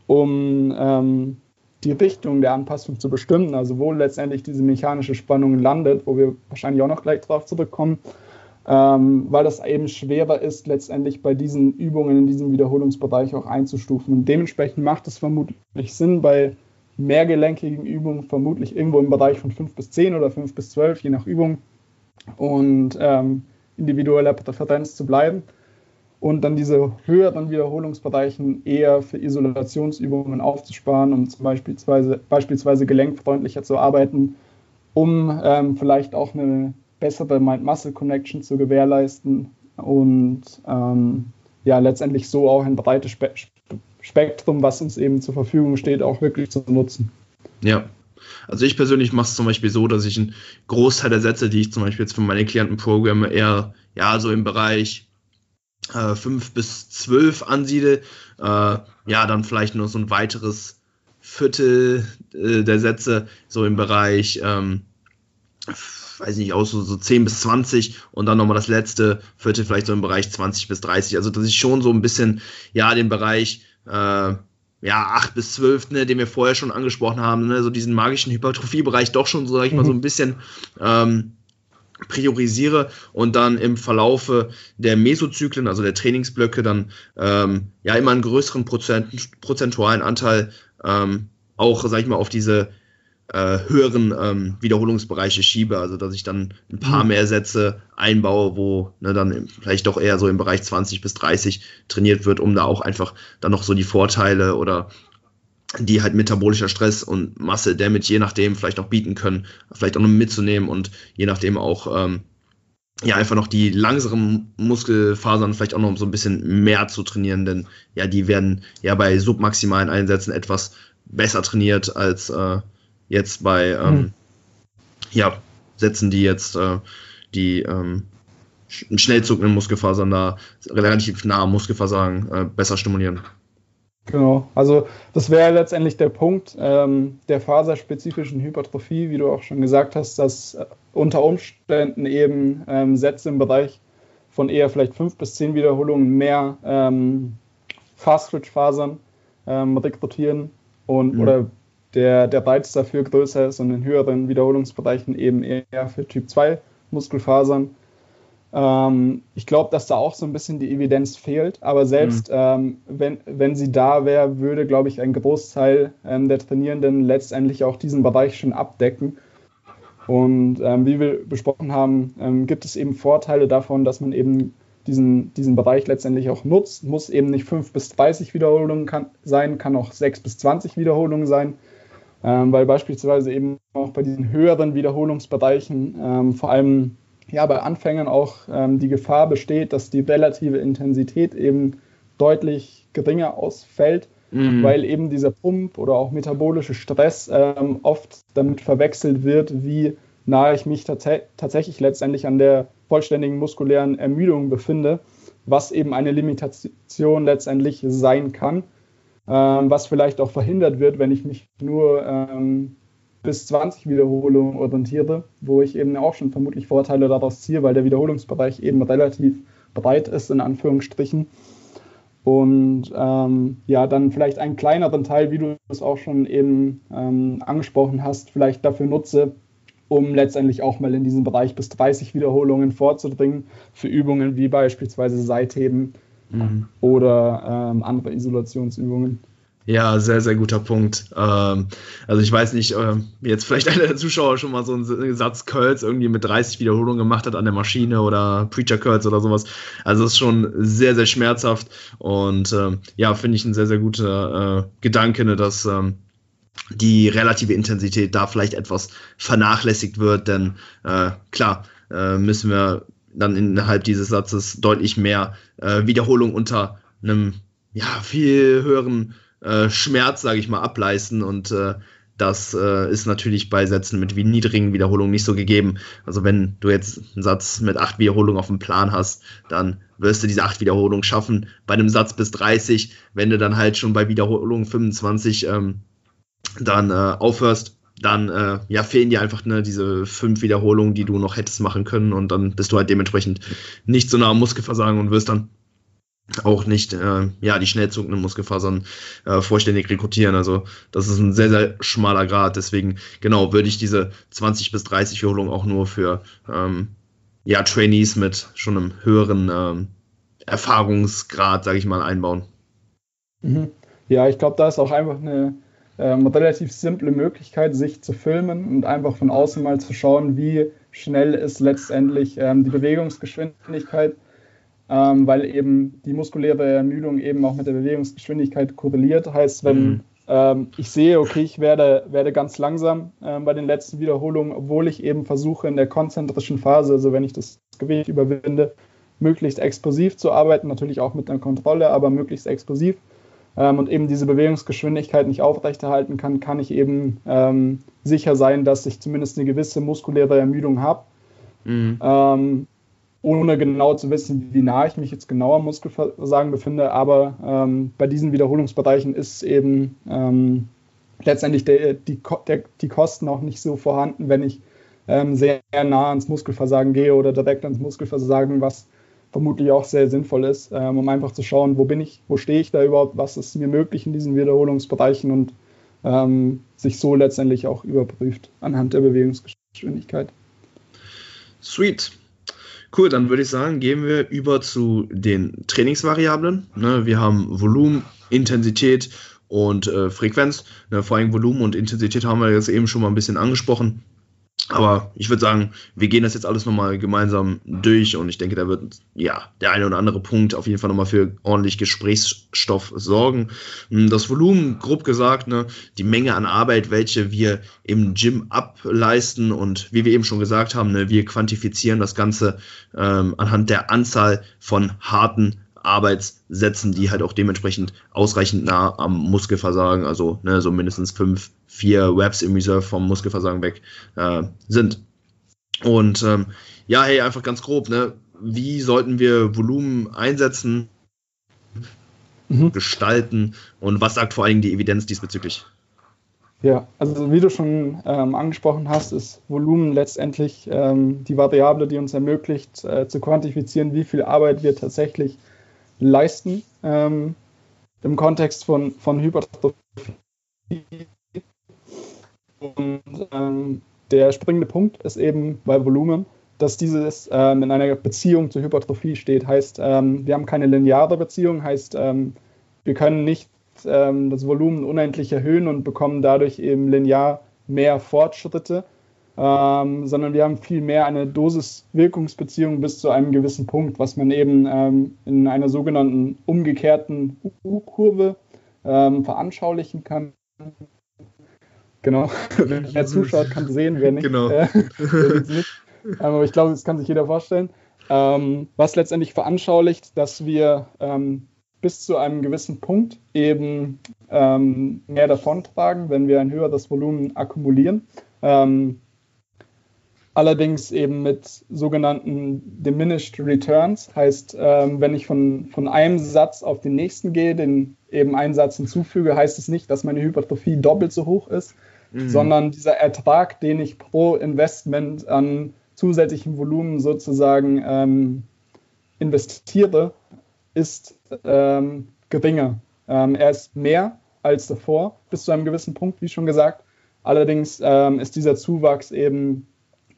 um ähm, die Richtung der Anpassung zu bestimmen, also wo letztendlich diese mechanische Spannung landet, wo wir wahrscheinlich auch noch gleich drauf zurückkommen, ähm, weil das eben schwerer ist, letztendlich bei diesen Übungen in diesem Wiederholungsbereich auch einzustufen. Und dementsprechend macht es vermutlich Sinn, bei mehrgelenkigen Übungen vermutlich irgendwo im Bereich von 5 bis 10 oder 5 bis 12, je nach Übung und ähm, individueller Präferenz zu bleiben und dann diese höheren Wiederholungsbereichen eher für Isolationsübungen aufzusparen, um zum Beispiel beispielsweise gelenkfreundlicher zu arbeiten, um ähm, vielleicht auch eine bessere Mind-Muscle-Connection zu gewährleisten und ähm, ja, letztendlich so auch ein breites Spe Spektrum, was uns eben zur Verfügung steht, auch wirklich zu nutzen. Ja, also ich persönlich mache es zum Beispiel so, dass ich einen Großteil der Sätze, die ich zum Beispiel jetzt für meine Klienten programme, eher ja so im Bereich äh, 5 bis 12 ansiedle. Äh, ja, dann vielleicht nur so ein weiteres Viertel äh, der Sätze so im Bereich, ähm, weiß nicht, aus so, so 10 bis 20 und dann nochmal das letzte Viertel vielleicht so im Bereich 20 bis 30. Also dass ich schon so ein bisschen, ja, den Bereich äh, ja, 8 bis 12, ne, den wir vorher schon angesprochen haben, ne, so diesen magischen Hypertrophiebereich doch schon, so sag ich mal, so ein mhm. bisschen ähm, priorisiere und dann im Verlaufe der Mesozyklen, also der Trainingsblöcke, dann ähm, ja immer einen größeren Prozent, prozentualen Anteil ähm, auch, sag ich mal, auf diese äh, höheren ähm, Wiederholungsbereiche schiebe, also dass ich dann ein paar mhm. mehr Sätze einbaue, wo ne, dann vielleicht doch eher so im Bereich 20 bis 30 trainiert wird, um da auch einfach dann noch so die Vorteile oder die halt metabolischer Stress und Masse Damage je nachdem vielleicht noch bieten können, vielleicht auch noch mitzunehmen und je nachdem auch ähm, ja einfach noch die langsamen Muskelfasern vielleicht auch noch so ein bisschen mehr zu trainieren, denn ja die werden ja bei submaximalen Einsätzen etwas besser trainiert als äh, jetzt bei ähm, mhm. ja, Sätzen, die jetzt äh, die ähm, schnell zuckenden Muskelfasern da relativ nah am Muskelversagen äh, besser stimulieren. Genau, also das wäre letztendlich der Punkt ähm, der faserspezifischen Hypertrophie, wie du auch schon gesagt hast, dass äh, unter Umständen eben ähm, Sätze im Bereich von eher vielleicht fünf bis zehn Wiederholungen mehr ähm, Fast-Twitch-Fasern ähm, rekrutieren und mhm. oder der, der Reiz dafür größer ist und in höheren Wiederholungsbereichen eben eher für Typ 2 Muskelfasern. Ähm, ich glaube, dass da auch so ein bisschen die Evidenz fehlt, aber selbst mhm. ähm, wenn, wenn sie da wäre, würde, glaube ich, ein Großteil ähm, der Trainierenden letztendlich auch diesen Bereich schon abdecken. Und ähm, wie wir besprochen haben, ähm, gibt es eben Vorteile davon, dass man eben diesen, diesen Bereich letztendlich auch nutzt. Muss eben nicht 5 bis 30 Wiederholungen kann, sein, kann auch 6 bis 20 Wiederholungen sein ähm, weil beispielsweise eben auch bei diesen höheren Wiederholungsbereichen ähm, vor allem ja, bei Anfängern auch ähm, die Gefahr besteht, dass die relative Intensität eben deutlich geringer ausfällt, mhm. weil eben dieser Pump oder auch metabolische Stress ähm, oft damit verwechselt wird, wie nahe ich mich tats tatsächlich letztendlich an der vollständigen muskulären Ermüdung befinde, was eben eine Limitation letztendlich sein kann ähm, was vielleicht auch verhindert wird, wenn ich mich nur ähm, bis 20 Wiederholungen orientiere, wo ich eben auch schon vermutlich Vorteile daraus ziehe, weil der Wiederholungsbereich eben relativ breit ist, in Anführungsstrichen. Und ähm, ja, dann vielleicht einen kleineren Teil, wie du es auch schon eben ähm, angesprochen hast, vielleicht dafür nutze, um letztendlich auch mal in diesem Bereich bis 30 Wiederholungen vorzudringen für Übungen wie beispielsweise Seitheben, mhm. oder ähm, andere Isolationsübungen. Ja, sehr, sehr guter Punkt. Ähm, also ich weiß nicht, äh, jetzt vielleicht einer der Zuschauer schon mal so einen Satz Curls irgendwie mit 30 Wiederholungen gemacht hat an der Maschine oder Preacher Curls oder sowas. Also das ist schon sehr, sehr schmerzhaft und äh, ja, finde ich ein sehr, sehr guter äh, Gedanke, ne, dass ähm, die relative Intensität da vielleicht etwas vernachlässigt wird, denn äh, klar, äh, müssen wir dann innerhalb dieses Satzes deutlich mehr äh, Wiederholung unter einem ja, viel höheren äh, Schmerz, sage ich mal, ableisten und äh, das äh, ist natürlich bei Sätzen mit wie niedrigen Wiederholungen nicht so gegeben. Also wenn du jetzt einen Satz mit acht Wiederholungen auf dem Plan hast, dann wirst du diese acht Wiederholungen schaffen. Bei einem Satz bis 30, wenn du dann halt schon bei Wiederholung 25 ähm, dann äh, aufhörst, dann äh, ja, fehlen dir einfach ne, diese fünf Wiederholungen, die du noch hättest machen können und dann bist du halt dementsprechend nicht so nah am Muskelversagen und wirst dann auch nicht äh, ja die schnell zuckenden Muskelfasern äh, vollständig rekrutieren. Also das ist ein sehr, sehr schmaler Grad. Deswegen, genau, würde ich diese 20 bis 30 Wiederholungen auch nur für ähm, ja, Trainees mit schon einem höheren ähm, Erfahrungsgrad, sage ich mal, einbauen. Mhm. Ja, ich glaube, da ist auch einfach eine ähm, relativ simple Möglichkeit, sich zu filmen und einfach von außen mal zu schauen, wie schnell ist letztendlich ähm, die Bewegungsgeschwindigkeit, ähm, weil eben die muskuläre Ermüdung eben auch mit der Bewegungsgeschwindigkeit korreliert. Heißt, wenn mhm. Ähm, ich sehe, okay, ich werde, werde ganz langsam ähm, bei den letzten Wiederholungen, obwohl ich eben versuche in der konzentrischen Phase, also wenn ich das Gewicht überwinde, möglichst explosiv zu arbeiten, natürlich auch mit einer Kontrolle, aber möglichst explosiv ähm, und eben diese Bewegungsgeschwindigkeit nicht aufrechterhalten kann, kann ich eben ähm, sicher sein, dass ich zumindest eine gewisse muskuläre Ermüdung habe. Mhm. Ohne genau zu wissen, wie nah ich mich jetzt genau am Muskelversagen befinde. Aber ähm, bei diesen Wiederholungsbereichen ist eben ähm, letztendlich der, die, der, die Kosten auch nicht so vorhanden, wenn ich ähm, sehr nah ans Muskelversagen gehe oder direkt ans Muskelversagen, was vermutlich auch sehr sinnvoll ist, ähm, um einfach zu schauen, wo bin ich, wo stehe ich da überhaupt, was ist mir möglich in diesen Wiederholungsbereichen und ähm, sich so letztendlich auch überprüft anhand der Bewegungsgeschwindigkeit. Sweet. Cool, dann würde ich sagen, gehen wir über zu den Trainingsvariablen. Ne, wir haben Volumen, Intensität und äh, Frequenz. Ne, vor allem Volumen und Intensität haben wir jetzt eben schon mal ein bisschen angesprochen. Aber ich würde sagen, wir gehen das jetzt alles nochmal gemeinsam durch und ich denke, da wird ja der eine oder andere Punkt auf jeden Fall nochmal für ordentlich Gesprächsstoff sorgen. Hm, das Volumen, grob gesagt, ne, die Menge an Arbeit, welche wir im Gym ableisten und wie wir eben schon gesagt haben, ne, wir quantifizieren das Ganze ähm, anhand der Anzahl von harten Arbeitssätzen, die halt auch dementsprechend ausreichend nah am Muskelversagen, also ne, so mindestens fünf, vier Webs im Reserve vom Muskelversagen weg äh, sind. Und ähm, ja, hey, einfach ganz grob, ne? Wie sollten wir Volumen einsetzen, mhm. gestalten und was sagt vor allem die Evidenz diesbezüglich? Ja, also wie du schon ähm, angesprochen hast, ist Volumen letztendlich ähm, die Variable, die uns ermöglicht, äh, zu quantifizieren, wie viel Arbeit wir tatsächlich leisten ähm, im Kontext von, von Hypertrophie. Und ähm, der springende Punkt ist eben bei Volumen, dass dieses ähm, in einer Beziehung zur Hypertrophie steht. Heißt, ähm, wir haben keine lineare Beziehung, heißt, ähm, wir können nicht ähm, das Volumen unendlich erhöhen und bekommen dadurch eben linear mehr Fortschritte, ähm, sondern wir haben vielmehr eine Dosis-Wirkungsbeziehung bis zu einem gewissen Punkt, was man eben ähm, in einer sogenannten umgekehrten U-Kurve ähm, veranschaulichen kann. Genau, wer zuschaut, kann sehen, wer nicht. Genau. Äh, nicht. Aber ich glaube, das kann sich jeder vorstellen. Ähm, was letztendlich veranschaulicht, dass wir ähm, bis zu einem gewissen Punkt eben ähm, mehr davontragen, wenn wir ein höheres Volumen akkumulieren. Ähm, allerdings eben mit sogenannten Diminished Returns. Heißt, ähm, wenn ich von, von einem Satz auf den nächsten gehe, den eben einen Satz hinzufüge, heißt es nicht, dass meine Hypertrophie doppelt so hoch ist, mhm. sondern dieser Ertrag, den ich pro Investment an zusätzlichem Volumen sozusagen ähm, investiere, ist ähm, geringer. Ähm, er ist mehr als davor, bis zu einem gewissen Punkt, wie schon gesagt. Allerdings ähm, ist dieser Zuwachs eben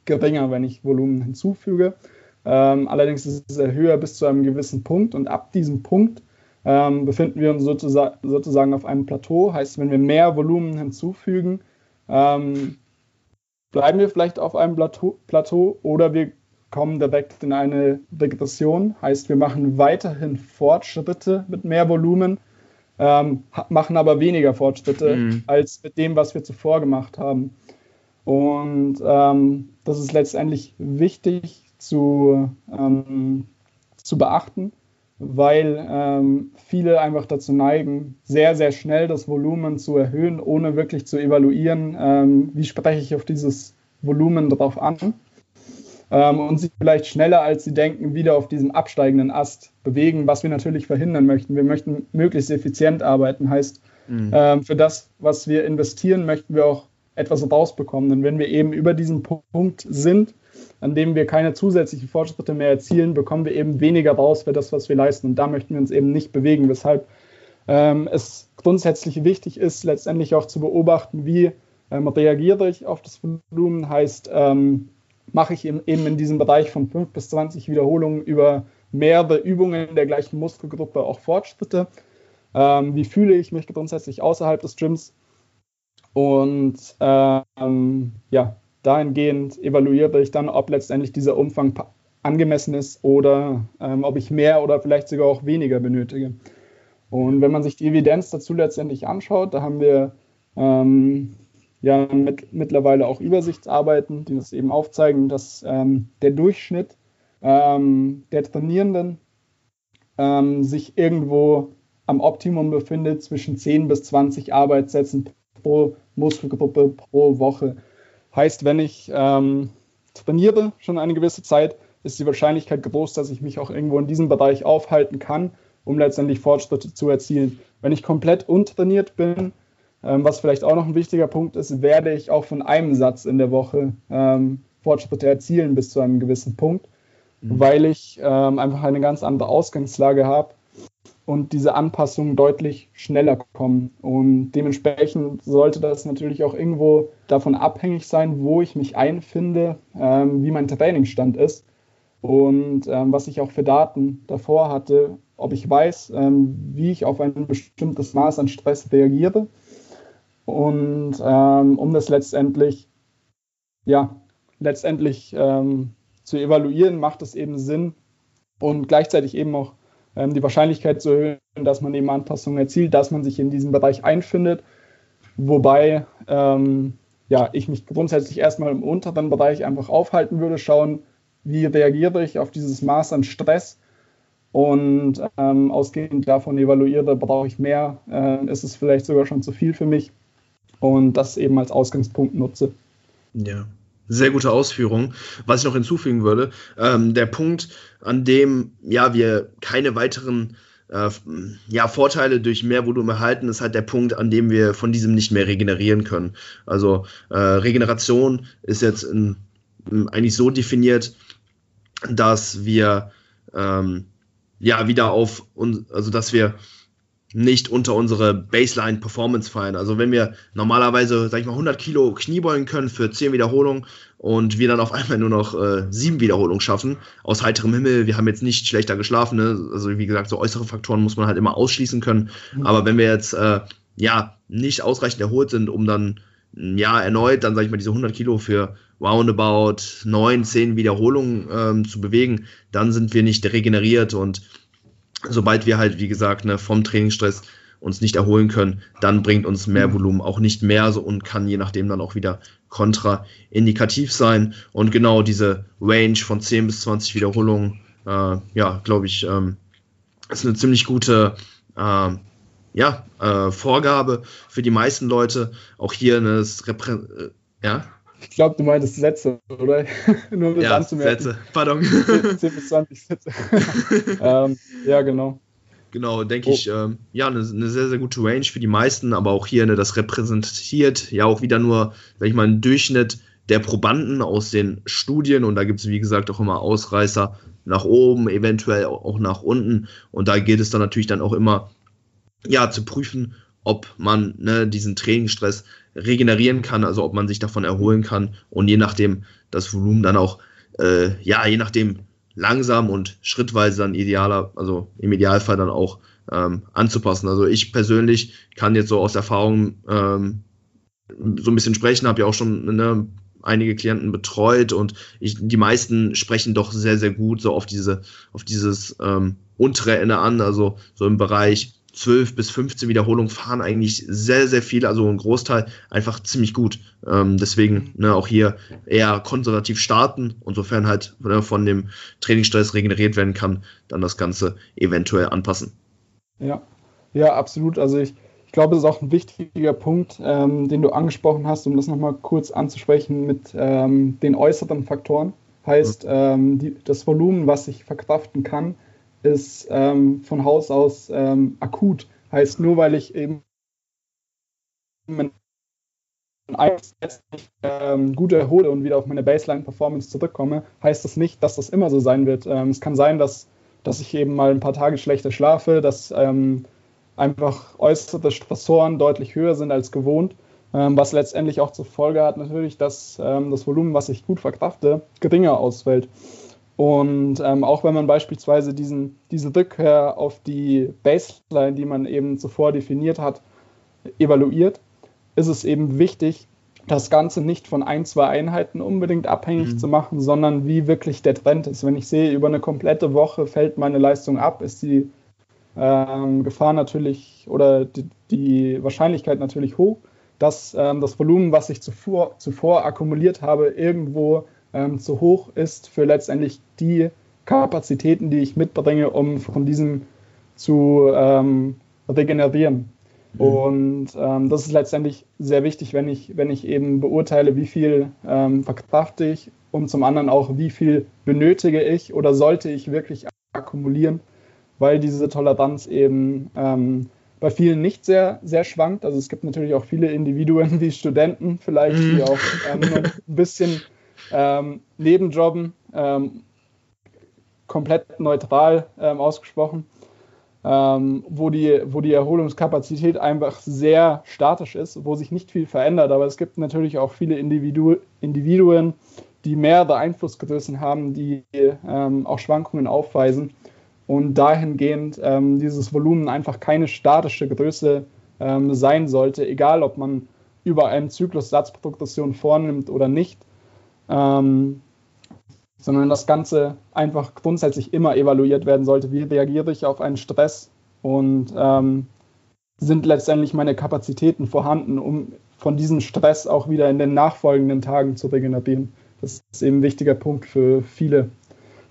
geringer, wenn ich Volumen hinzufüge. Ähm, allerdings ist es höher bis zu einem gewissen Punkt und ab diesem Punkt ähm, befinden wir uns sozusagen, sozusagen auf einem Plateau. Heißt, wenn wir mehr Volumen hinzufügen, ähm, bleiben wir vielleicht auf einem Plateau, Plateau oder wir kommen direkt in eine Regression. Heißt, wir machen weiterhin Fortschritte mit mehr Volumen, ähm, machen aber weniger Fortschritte mhm. als mit dem, was wir zuvor gemacht haben. Und ähm, das ist letztendlich wichtig zu, ähm, zu beachten, weil ähm, viele einfach dazu neigen, sehr, sehr schnell das Volumen zu erhöhen, ohne wirklich zu evaluieren, ähm, wie spreche ich auf dieses Volumen drauf an. Ähm, und sich vielleicht schneller, als sie denken, wieder auf diesem absteigenden Ast bewegen, was wir natürlich verhindern möchten. Wir möchten möglichst effizient arbeiten, heißt, mhm. Ähm, für das, was wir investieren, möchten wir auch etwas rausbekommen. Denn wenn wir eben über diesen Punkt sind, an dem wir keine zusätzlichen Fortschritte mehr erzielen, bekommen wir eben weniger raus für das, was wir leisten. Und da möchten wir uns eben nicht bewegen, weshalb ähm, es grundsätzlich wichtig ist, letztendlich auch zu beobachten, wie ähm, reagiere ich auf das Volumen, heißt, ähm, mache ich eben in diesem Bereich von 5 bis 20 Wiederholungen über mehrere Übungen der gleichen Muskelgruppe auch Fortschritte. Ähm, wie fühle ich mich grundsätzlich außerhalb des Gyms? Und ähm, ja, dahingehend evaluiere ich dann, ob letztendlich dieser Umfang angemessen ist oder ähm, ob ich mehr oder vielleicht sogar auch weniger benötige. Und wenn man sich die Evidenz dazu letztendlich anschaut, da haben wir ähm, ja mit, mittlerweile auch Übersichtsarbeiten, die das eben aufzeigen, dass ähm, der Durchschnitt ähm, der Trainierenden ähm, sich irgendwo am Optimum befindet zwischen 10 bis 20 Arbeitssätzen pro Muskelgruppe pro Woche. Heißt, wenn ich ähm, trainiere schon eine gewisse Zeit, ist die Wahrscheinlichkeit groß, dass ich mich auch irgendwo in diesem Bereich aufhalten kann, um letztendlich Fortschritte zu erzielen. Wenn ich komplett untrainiert bin, ähm, was vielleicht auch noch ein wichtiger Punkt ist, werde ich auch von einem Satz in der Woche ähm, Fortschritte erzielen bis zu einem gewissen Punkt, mhm. weil ich ähm, einfach eine ganz andere Ausgangslage habe und diese Anpassungen deutlich schneller kommen. Und dementsprechend sollte das natürlich auch irgendwo davon abhängig sein, wo ich mich einfinde, ähm, wie mein Trainingsstand ist und ähm, was ich auch für Daten davor hatte, ob ich weiß, ähm, wie ich auf ein bestimmtes Maß an Stress reagiere. Und ähm, um das letztendlich, ja, letztendlich ähm, zu evaluieren, macht es eben Sinn und gleichzeitig eben auch die Wahrscheinlichkeit zu erhöhen, dass man eben Anpassungen erzielt, dass man sich in diesem Bereich einfindet. Wobei ähm, ja, ich mich grundsätzlich erstmal im unteren Bereich einfach aufhalten würde, schauen, wie reagiere ich auf dieses Maß an Stress und ähm, ausgehend davon evaluiere, brauche ich mehr, äh, ist es vielleicht sogar schon zu viel für mich und das eben als Ausgangspunkt nutze. Ja, sehr gute Ausführung. Was ich noch hinzufügen würde, ähm, der Punkt, an dem ja wir keine weiteren äh, ja, Vorteile durch mehr Volumen erhalten, ist halt der Punkt, an dem wir von diesem nicht mehr regenerieren können. Also äh, Regeneration ist jetzt in, in eigentlich so definiert, dass wir ähm, ja wieder auf uns, also dass wir nicht unter unsere Baseline Performance fallen. Also wenn wir normalerweise, sag ich mal, 100 Kilo Kniebeugen können für 10 Wiederholungen und wir dann auf einmal nur noch äh, 7 Wiederholungen schaffen, aus heiterem Himmel, wir haben jetzt nicht schlechter geschlafen, ne? also wie gesagt, so äußere Faktoren muss man halt immer ausschließen können. Mhm. Aber wenn wir jetzt, äh, ja, nicht ausreichend erholt sind, um dann, ja, erneut, dann sag ich mal, diese 100 Kilo für roundabout 9, 10 Wiederholungen ähm, zu bewegen, dann sind wir nicht regeneriert und sobald wir halt, wie gesagt, ne, vom Trainingsstress uns nicht erholen können, dann bringt uns mehr mhm. Volumen auch nicht mehr so und kann je nachdem dann auch wieder kontraindikativ sein. Und genau diese Range von 10 bis 20 Wiederholungen, äh, ja, glaube ich, ähm, ist eine ziemlich gute äh, ja, äh, Vorgabe für die meisten Leute. Auch hier eine Reprä äh, ja. Ich glaube, du meintest Sätze, oder? Nur um das ja, anzumerken. Sätze, pardon. 10 bis 20 Sätze. ähm, ja, genau. Genau, denke oh. ich, ähm, ja, eine, eine, sehr, sehr gute Range für die meisten, aber auch hier, ne, das repräsentiert ja auch wieder nur, sag ich mal, einen Durchschnitt der Probanden aus den Studien und da gibt es, wie gesagt, auch immer Ausreißer nach oben, eventuell auch nach unten und da geht es dann natürlich dann auch immer, ja, zu prüfen, ob man ne, diesen Trainingsstress regenerieren kann, also ob man sich davon erholen kann und je nachdem das Volumen dann auch, äh, ja, je nachdem langsam und schrittweise dann idealer, also im Idealfall dann auch ähm, anzupassen. Also ich persönlich kann jetzt so aus Erfahrung ähm, so ein bisschen sprechen, habe ja auch schon ne, einige Klienten betreut und ich, die meisten sprechen doch sehr, sehr gut so auf diese, auf dieses ähm, untere Ende an, also so im Bereich 12 bis 15 Wiederholungen fahren eigentlich sehr, sehr viele, also ein Großteil einfach ziemlich gut. Ähm, deswegen ne, auch hier eher konservativ starten und sofern halt ne, von dem Trainingsstress regeneriert werden kann, dann das Ganze eventuell anpassen. Ja, ja, absolut. Also ich, ich glaube, das ist auch ein wichtiger Punkt, ähm, den du angesprochen hast, um das nochmal kurz anzusprechen mit ähm, den äußeren Faktoren. Heißt, mhm. die, das Volumen, was ich verkraften kann, ist ähm, von Haus aus ähm, akut. Heißt, nur weil ich eben ähm, gut erhole und wieder auf meine Baseline-Performance zurückkomme, heißt das nicht, dass das immer so sein wird. Ähm, es kann sein, dass, dass ich eben mal ein paar Tage schlechter schlafe, dass ähm, einfach äußere Stressoren deutlich höher sind als gewohnt. ähm, was letztendlich auch zur Folge hat natürlich, dass ähm, das Volumen, was ich gut verkrafte, geringer ausfällt. Und ähm, auch wenn man beispielsweise diesen, diese Rückkehr auf die Baseline, die man eben zuvor definiert hat, evaluiert, ist es eben wichtig, das Ganze nicht von ein, zwei Einheiten unbedingt abhängig mhm. zu machen, sondern wie wirklich der Trend ist. Wenn ich sehe, über eine komplette Woche fällt meine Leistung ab, ist die ähm, Gefahr natürlich oder die, die, Wahrscheinlichkeit natürlich hoch, dass ähm, das Volumen, was ich zuvor, zuvor akkumuliert habe, irgendwo ähm, zu hoch ist für letztendlich die Kapazitäten, die ich mitbringe, um von diesem zu ähm, regenerieren. Mhm. Und ähm, das ist letztendlich sehr wichtig, wenn ich, wenn ich eben beurteile, wie viel ähm, verkrafte ich und zum anderen auch, wie viel benötige ich oder sollte ich wirklich akkumulieren, weil diese Toleranz eben ähm, bei vielen nicht sehr, sehr schwankt. Also es gibt natürlich auch viele Individuen wie Studenten vielleicht, die mhm. auch ähm, ein bisschen ähm, Nebenjobben, ähm, komplett neutral ähm, ausgesprochen, ähm, wo, die, wo die Erholungskapazität einfach sehr statisch ist, wo sich nicht viel verändert. Aber es gibt natürlich auch viele Individu Individuen, die mehrere Einflussgrößen haben, die ähm, auch Schwankungen aufweisen und dahingehend ähm, dieses Volumen einfach keine statische Größe sein sollte, egal ob man über einen Zyklus Satzprogression vornimmt oder nicht, ähm, sondern das Ganze einfach grundsätzlich immer evaluiert werden sollte. Wie reagiere ich auf einen Stress und ähm, sind letztendlich meine Kapazitäten vorhanden, um von diesem Stress auch wieder in den nachfolgenden Tagen zu regenerieren. Das ist eben ein wichtiger Punkt für viele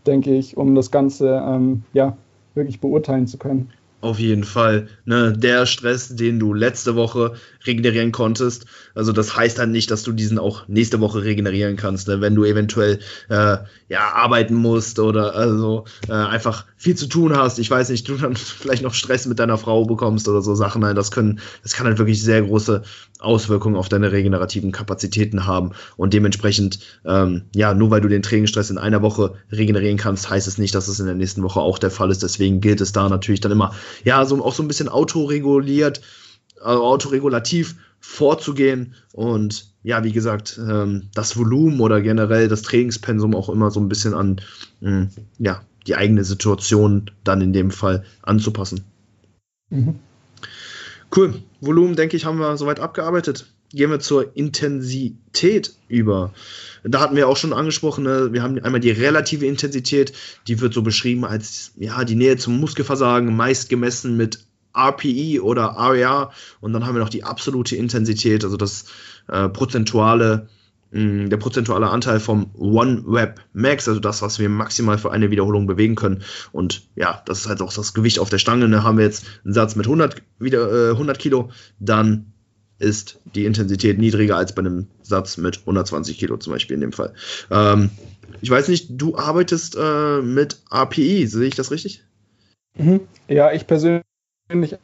denke ich, um das Ganze ähm, ja, wirklich beurteilen zu können. Auf jeden Fall. Ne? Der Stress, den du letzte Woche regenerieren konntest, also das heißt dann nicht, dass du diesen auch nächste Woche regenerieren kannst, ne? wenn du eventuell äh, ja arbeiten musst oder also äh, einfach viel zu tun hast. Ich weiß nicht, du dann vielleicht noch Stress mit deiner Frau bekommst oder so Sachen. Nein, das können, das kann halt wirklich sehr große Auswirkungen auf deine regenerativen Kapazitäten haben und dementsprechend ähm, ja nur weil du den Trainingsstress in einer Woche regenerieren kannst, heißt es nicht, dass es in der nächsten Woche auch der Fall ist. Deswegen gilt es da natürlich dann immer ja, so auch so ein bisschen autoreguliert, also autoregulativ vorzugehen und ja, wie gesagt, ähm, das Volumen oder generell das Trainingspensum auch immer so ein bisschen an mh, hm, ja, die eigene Situation dann in dem Fall anzupassen. Mhm. Cool. Volumen, denke ich, haben wir soweit abgearbeitet. Gehen wir zur Intensität über. Da hatten wir auch schon angesprochen, ne? wir haben einmal die relative Intensität, die wird so beschrieben als ja, die Nähe zum Muskelversagen, meist gemessen mit RPE oder RER. Und dann haben wir noch die absolute Intensität, also das äh, prozentuale, mh, der prozentuale Anteil vom One Web Max, also das, was wir maximal für eine Wiederholung bewegen können. Und ja, das ist halt auch das Gewicht auf der Stange. Da ne? haben wir jetzt einen Satz mit 100, wieder, äh, 100 Kilo, dann ist die Intensität niedriger als bei einem Satz mit 120 Kilo zum Beispiel in dem Fall. Ähm, ich weiß nicht, du arbeitest äh, mit API, sehe ich das richtig? Mhm. Ja, ich persönlich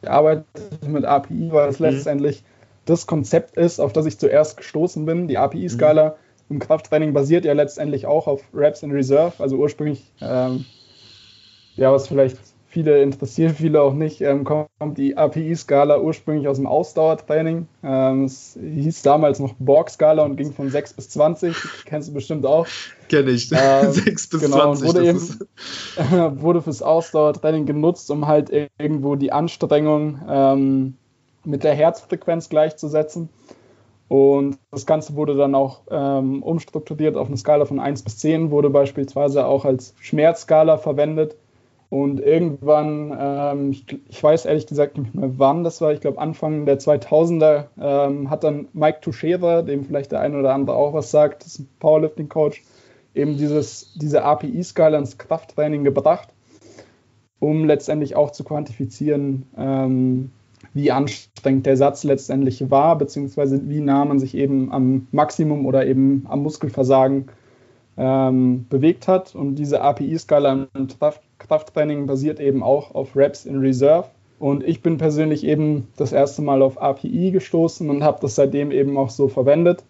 arbeite mit API, weil es mhm. letztendlich das Konzept ist, auf das ich zuerst gestoßen bin. Die API-Skala mhm. im Krafttraining basiert ja letztendlich auch auf Reps in Reserve, also ursprünglich, ähm, ja, was vielleicht viele interessiert, viele auch nicht, ähm, kommt die API-Skala ursprünglich aus dem Ausdauertraining. Ähm, es hieß damals noch Borg-Skala und ging von 6 bis 20. Kennst du bestimmt auch. Kenne ich. Ähm, 6 bis genau, 20. Wurde, eben, wurde fürs Ausdauertraining genutzt, um halt irgendwo die Anstrengung ähm, mit der Herzfrequenz gleichzusetzen. Und das Ganze wurde dann auch ähm, umstrukturiert auf eine Skala von 1 bis 10, wurde beispielsweise auch als Schmerzskala verwendet und irgendwann, ähm, ich, ich, weiß ehrlich gesagt nicht mehr wann das war, ich glaube Anfang der 2000er, ähm, hat dann Mike Tuchera, dem vielleicht der eine oder andere auch was sagt, das ist ein Powerlifting-Coach, eben dieses, diese API-Skala ins Krafttraining gebracht, um letztendlich auch zu quantifizieren, ähm, wie anstrengend der Satz letztendlich war, beziehungsweise wie nah man sich eben am Maximum oder eben am Muskelversagen ähm, bewegt hat. Und diese API-Skala im Krafttraining basiert eben auch auf Reps in Reserve. Und ich bin persönlich eben das erste Mal auf API gestoßen und habe das seitdem eben auch so verwendet.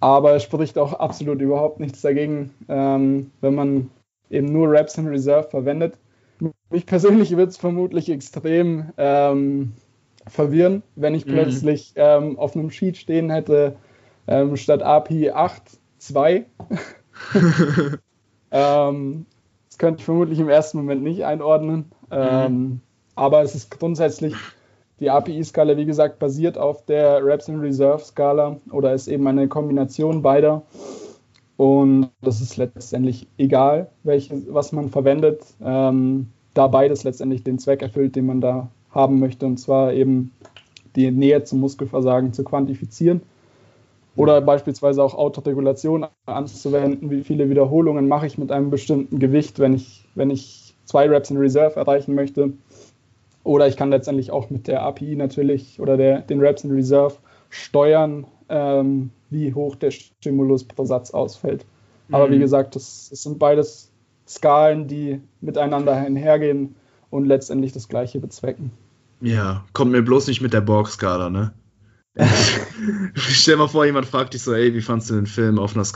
Aber es spricht auch absolut überhaupt nichts dagegen, ähm, wenn man eben nur Reps in Reserve verwendet. Mich persönlich wird es vermutlich extrem ähm, verwirren, wenn ich mhm. plötzlich ähm, auf einem Sheet stehen hätte, ähm, statt API 8, 2. ähm, das könnte ich vermutlich im ersten Moment nicht einordnen. Ähm, mhm. Aber es ist grundsätzlich, die API-Skala, wie gesagt, basiert auf der Reps in Reserve-Skala oder ist eben eine Kombination beider. Und das ist letztendlich egal, welche, was man verwendet, ähm, da beides letztendlich den Zweck erfüllt, den man da haben möchte, und zwar eben die Nähe zum Muskelversagen zu quantifizieren. Oder beispielsweise auch Autoregulation anzuwenden, wie viele Wiederholungen mache ich mit einem bestimmten Gewicht, wenn ich, wenn ich zwei Reps in Reserve erreichen möchte. Oder ich kann letztendlich auch mit der API natürlich oder der, den Reps in Reserve steuern, ähm, wie hoch der Stimulus pro Satz ausfällt. Aber mhm. wie gesagt, das, das, sind beides Skalen, die miteinander einhergehen und letztendlich das Gleiche bezwecken. Ja, kommt mir bloß nicht mit der Borg-Skala, ne? Stell mal vor, jemand fragt dich so, ey, wie fandest du den Film auf einer,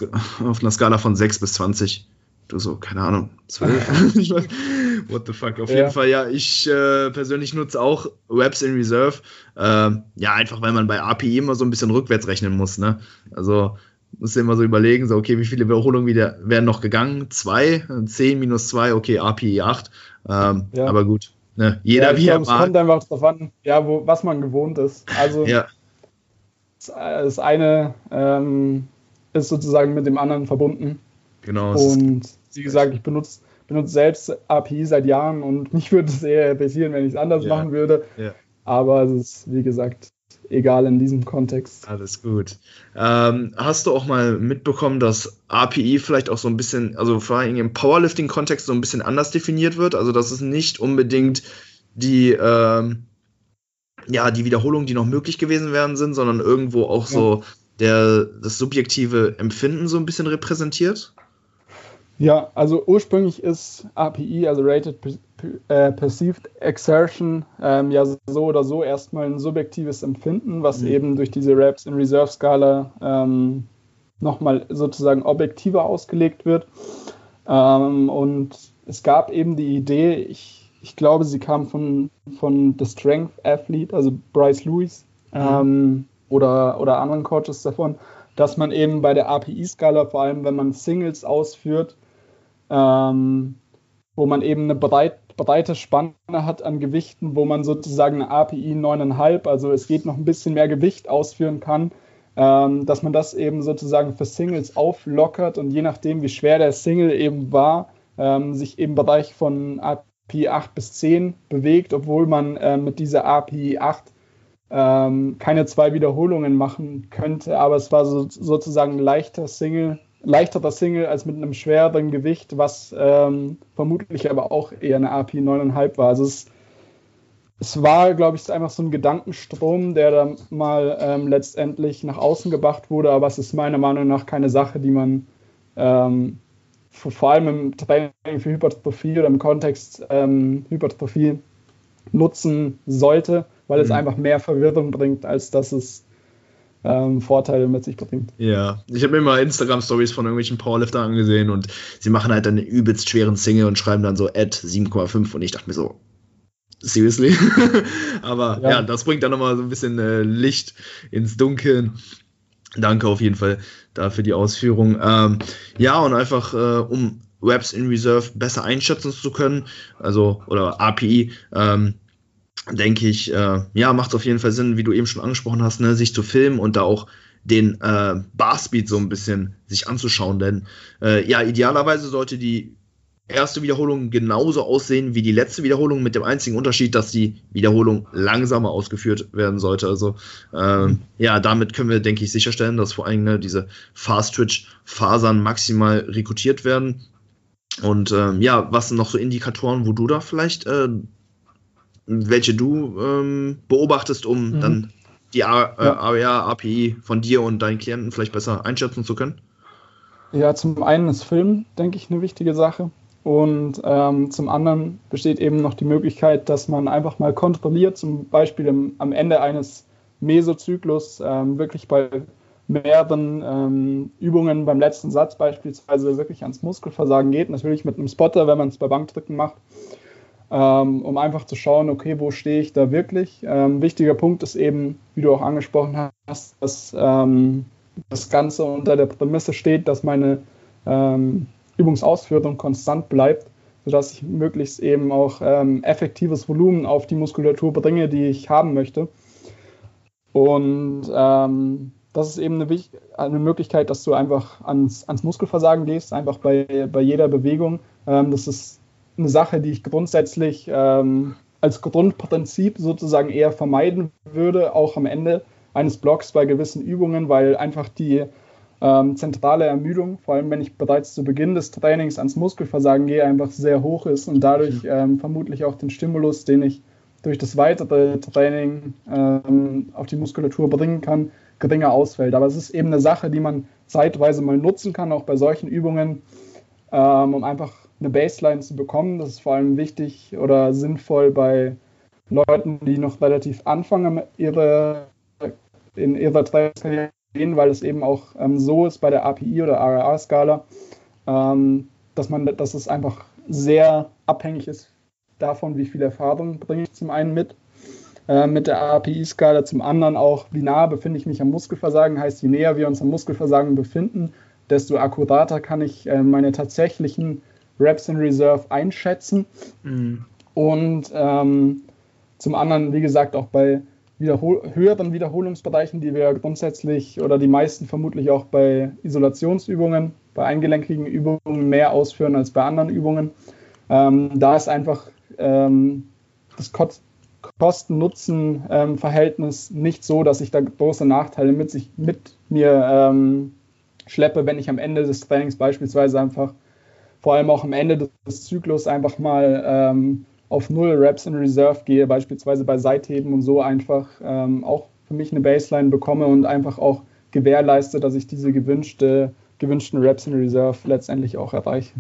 auf einer Skala von 6 bis 20? Du so, keine Ahnung, 12? What the fuck? Auf ja. jeden Fall, ja, ich äh, persönlich nutze auch Webs in Reserve. Äh, ja, einfach weil man bei API immer so ein bisschen rückwärts rechnen muss, ne? Also muss immer so überlegen, so, okay, wie viele Wiederholungen wieder werden noch gegangen? Zwei, 10 minus 2, okay, API 8. Ähm, ja. Aber gut, ne? jeder ja, wie er Es kommt einfach darauf an, ja, wo, was man gewohnt ist. Also ja. das eine ähm, ist sozusagen mit dem anderen verbunden. Genau. Und wie gesagt, ich benutze, benutze selbst API seit Jahren und mich würde es eher interessieren, wenn ich es anders ja. machen würde. Ja. Aber es ist, wie gesagt, egal in diesem Kontext. Alles gut. Ähm, hast du auch mal mitbekommen, dass API vielleicht auch so ein bisschen, also vor allem im Powerlifting-Kontext so ein bisschen anders definiert wird? Also, dass es nicht unbedingt die, ähm, ja, die Wiederholungen, die noch möglich gewesen wären, sind, sondern irgendwo auch ja. so der, das subjektive Empfinden so ein bisschen repräsentiert? Ja, also ursprünglich ist API, also Rated äh, Perceived Exertion, ähm, ja so oder so erstmal ein subjektives Empfinden, was mhm. eben durch diese Raps in Reserve Skala ähm, nochmal sozusagen objektiver ausgelegt wird. Ähm, und es gab eben die Idee, ich, ich glaube, sie kam von, von The Strength Athlete, also Bryce Lewis mhm. Ähm, oder, oder anderen Coaches davon, dass man eben bei der API-Skala, vor allem wenn man Singles ausführt, ähm, wo man eben eine breit, breite Spanne hat an Gewichten, wo man sozusagen eine API 9,5, also es geht noch ein bisschen mehr Gewicht ausführen kann, ähm, dass man das eben sozusagen für Singles auflockert und je nachdem, wie schwer der Single eben war, ähm, sich im Bereich von API 8 bis 10 bewegt, obwohl man äh, mit dieser API 8 ähm, keine zwei Wiederholungen machen könnte, aber es war so, sozusagen ein leichter Single leichterer Single als mit einem schwereren Gewicht, was ähm, vermutlich aber auch eher eine API 9,5 war. Also es, es war, glaube ich, einfach so ein Gedankenstrom, der dann mal ähm, letztendlich nach außen gebracht wurde, aber es ist meiner Meinung nach keine Sache, die man ähm, vor allem im Training für Hypertrophie oder im Kontext ähm, Hypertrophie nutzen sollte, weil es mhm. einfach mehr Verwirrung bringt, als dass es ähm, Vorteile mit sich bringt. Ja, ich habe mir mal Instagram-Stories von irgendwelchen Powerliftern angesehen und sie machen halt dann einen übelst schweren Single und schreiben dann so Ad 7,5 und ich dachte mir so, seriously? Aber ja. ja. das bringt dann nochmal so ein bisschen äh, Licht ins Dunkeln. Danke auf jeden Fall dafür die Ausführung. Ähm, ja, und einfach äh, um Webs in Reserve besser einschätzen zu können, also oder API, ähm, denke ich, äh, ja, macht es auf jeden Fall Sinn, wie du eben schon angesprochen hast, ne, sich zu filmen und da auch den äh, Barspeed so ein bisschen sich anzuschauen. Denn äh, ja, idealerweise sollte die erste Wiederholung genauso aussehen wie die letzte Wiederholung, mit dem einzigen Unterschied, dass die Wiederholung langsamer ausgeführt werden sollte. Also ähm, ja, damit können wir, denke ich, sicherstellen, dass vor allem ne, diese Fast-Twitch-Fasern maximal rekrutiert werden. Und ähm, ja, was sind noch so Indikatoren, wo du da vielleicht äh, welche du ähm, beobachtest, um mhm. dann die AR-API von dir und deinen Klienten vielleicht besser einschätzen zu können? Ja, zum einen ist Film, denke ich, eine wichtige Sache. Und ähm, zum anderen besteht eben noch die Möglichkeit, dass man einfach mal kontrolliert, zum Beispiel im, am Ende eines Mesozyklus, ähm, wirklich bei mehreren ähm, Übungen beim letzten Satz beispielsweise wirklich ans Muskelversagen geht. Natürlich mit einem Spotter, wenn man es bei Bankdrücken macht ähm, um einfach zu schauen, okay, wo stehe ich da wirklich. Ähm, wichtiger Punkt ist eben, wie du auch angesprochen hast, dass ähm, das Ganze unter der Prämisse steht, dass meine ähm, Übungsausführung konstant bleibt, sodass ich möglichst eben auch ähm, effektives Volumen auf die Muskulatur bringe, die ich haben möchte. Und ähm, das ist eben eine, eine, Möglichkeit, dass du einfach ans, ans Muskelversagen gehst, einfach bei, bei jeder Bewegung. Ähm, das ist eine Sache, die ich grundsätzlich ähm, als Grundprinzip sozusagen eher vermeiden würde, auch am Ende eines Blocks bei gewissen Übungen, weil einfach die ähm, zentrale Ermüdung, vor allem wenn ich bereits zu Beginn des Trainings ans Muskelversagen gehe, einfach sehr hoch ist und dadurch ähm, vermutlich auch den Stimulus, den ich durch das weitere Training ähm, auf die Muskulatur bringen kann, geringer ausfällt. Aber es ist eben eine Sache, die man zeitweise mal nutzen kann, auch bei solchen Übungen, ähm, um einfach eine Baseline zu bekommen. Das ist vor allem wichtig oder sinnvoll bei Leuten, die noch relativ anfangen, ihre, in ihrer Trainingskarriere gehen, weil es eben auch ähm, so ist bei der API oder RRA-Skala, ähm, dass dass es einfach sehr abhängig ist davon, wie viel Erfahrung bringe ich zum einen mit, äh, mit der API-Skala, zum anderen auch, wie nah befinde ich mich am Muskelversagen, heißt, je näher wir uns am Muskelversagen befinden, desto akkurater kann ich äh, meine tatsächlichen Reps in Reserve einschätzen. Mhm. Und ähm, zum anderen, wie gesagt, auch bei Wiederhol höheren Wiederholungsbereichen, die wir grundsätzlich oder die meisten vermutlich auch bei Isolationsübungen, bei eingelenkigen Übungen mehr ausführen als bei anderen Übungen. Ähm, da ist einfach ähm, das Kosten-Nutzen-Verhältnis nicht so, dass ich da große Nachteile mit, sich, mit mir ähm, schleppe, wenn ich am Ende des Trainings beispielsweise einfach, vor allem auch am Ende des Zyklus, einfach mal ähm, auf null Reps in Reserve gehe, beispielsweise bei Seitheben und so einfach ähm, auch für mich eine Baseline bekomme und einfach auch gewährleiste, dass ich diese gewünschte, gewünschten Reps in Reserve letztendlich auch erreiche.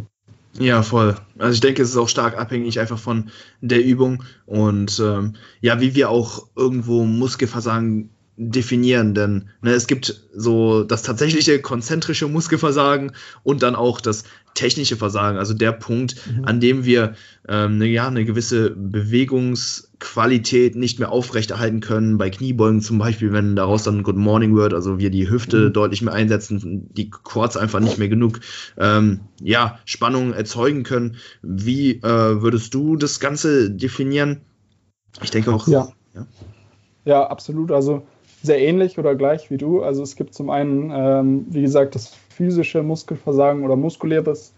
Ja, voll. Also ich denke, es ist auch stark abhängig einfach von der Übung und ähm, ja, wie wir auch irgendwo Muskelversagen definieren, denn ne, es gibt so das tatsächliche konzentrische Muskelversagen und dann auch das technische Versagen, also der Punkt, mhm. an dem wir ähm, ne, ja, eine gewisse Bewegungsqualität nicht mehr aufrechterhalten können, bei Kniebeugen zum Beispiel, wenn daraus dann Good Morning wird, also wir die Hüfte mhm. deutlich mehr einsetzen, die Quads einfach nicht mehr genug ähm, ja, Spannung erzeugen können. Wie äh, würdest du das Ganze definieren? Ich denke auch. Ja, ja. ja absolut. Also sehr ähnlich oder gleich wie du. Also es gibt zum einen, ähm, wie gesagt, das physische Muskelversagen oder muskuläres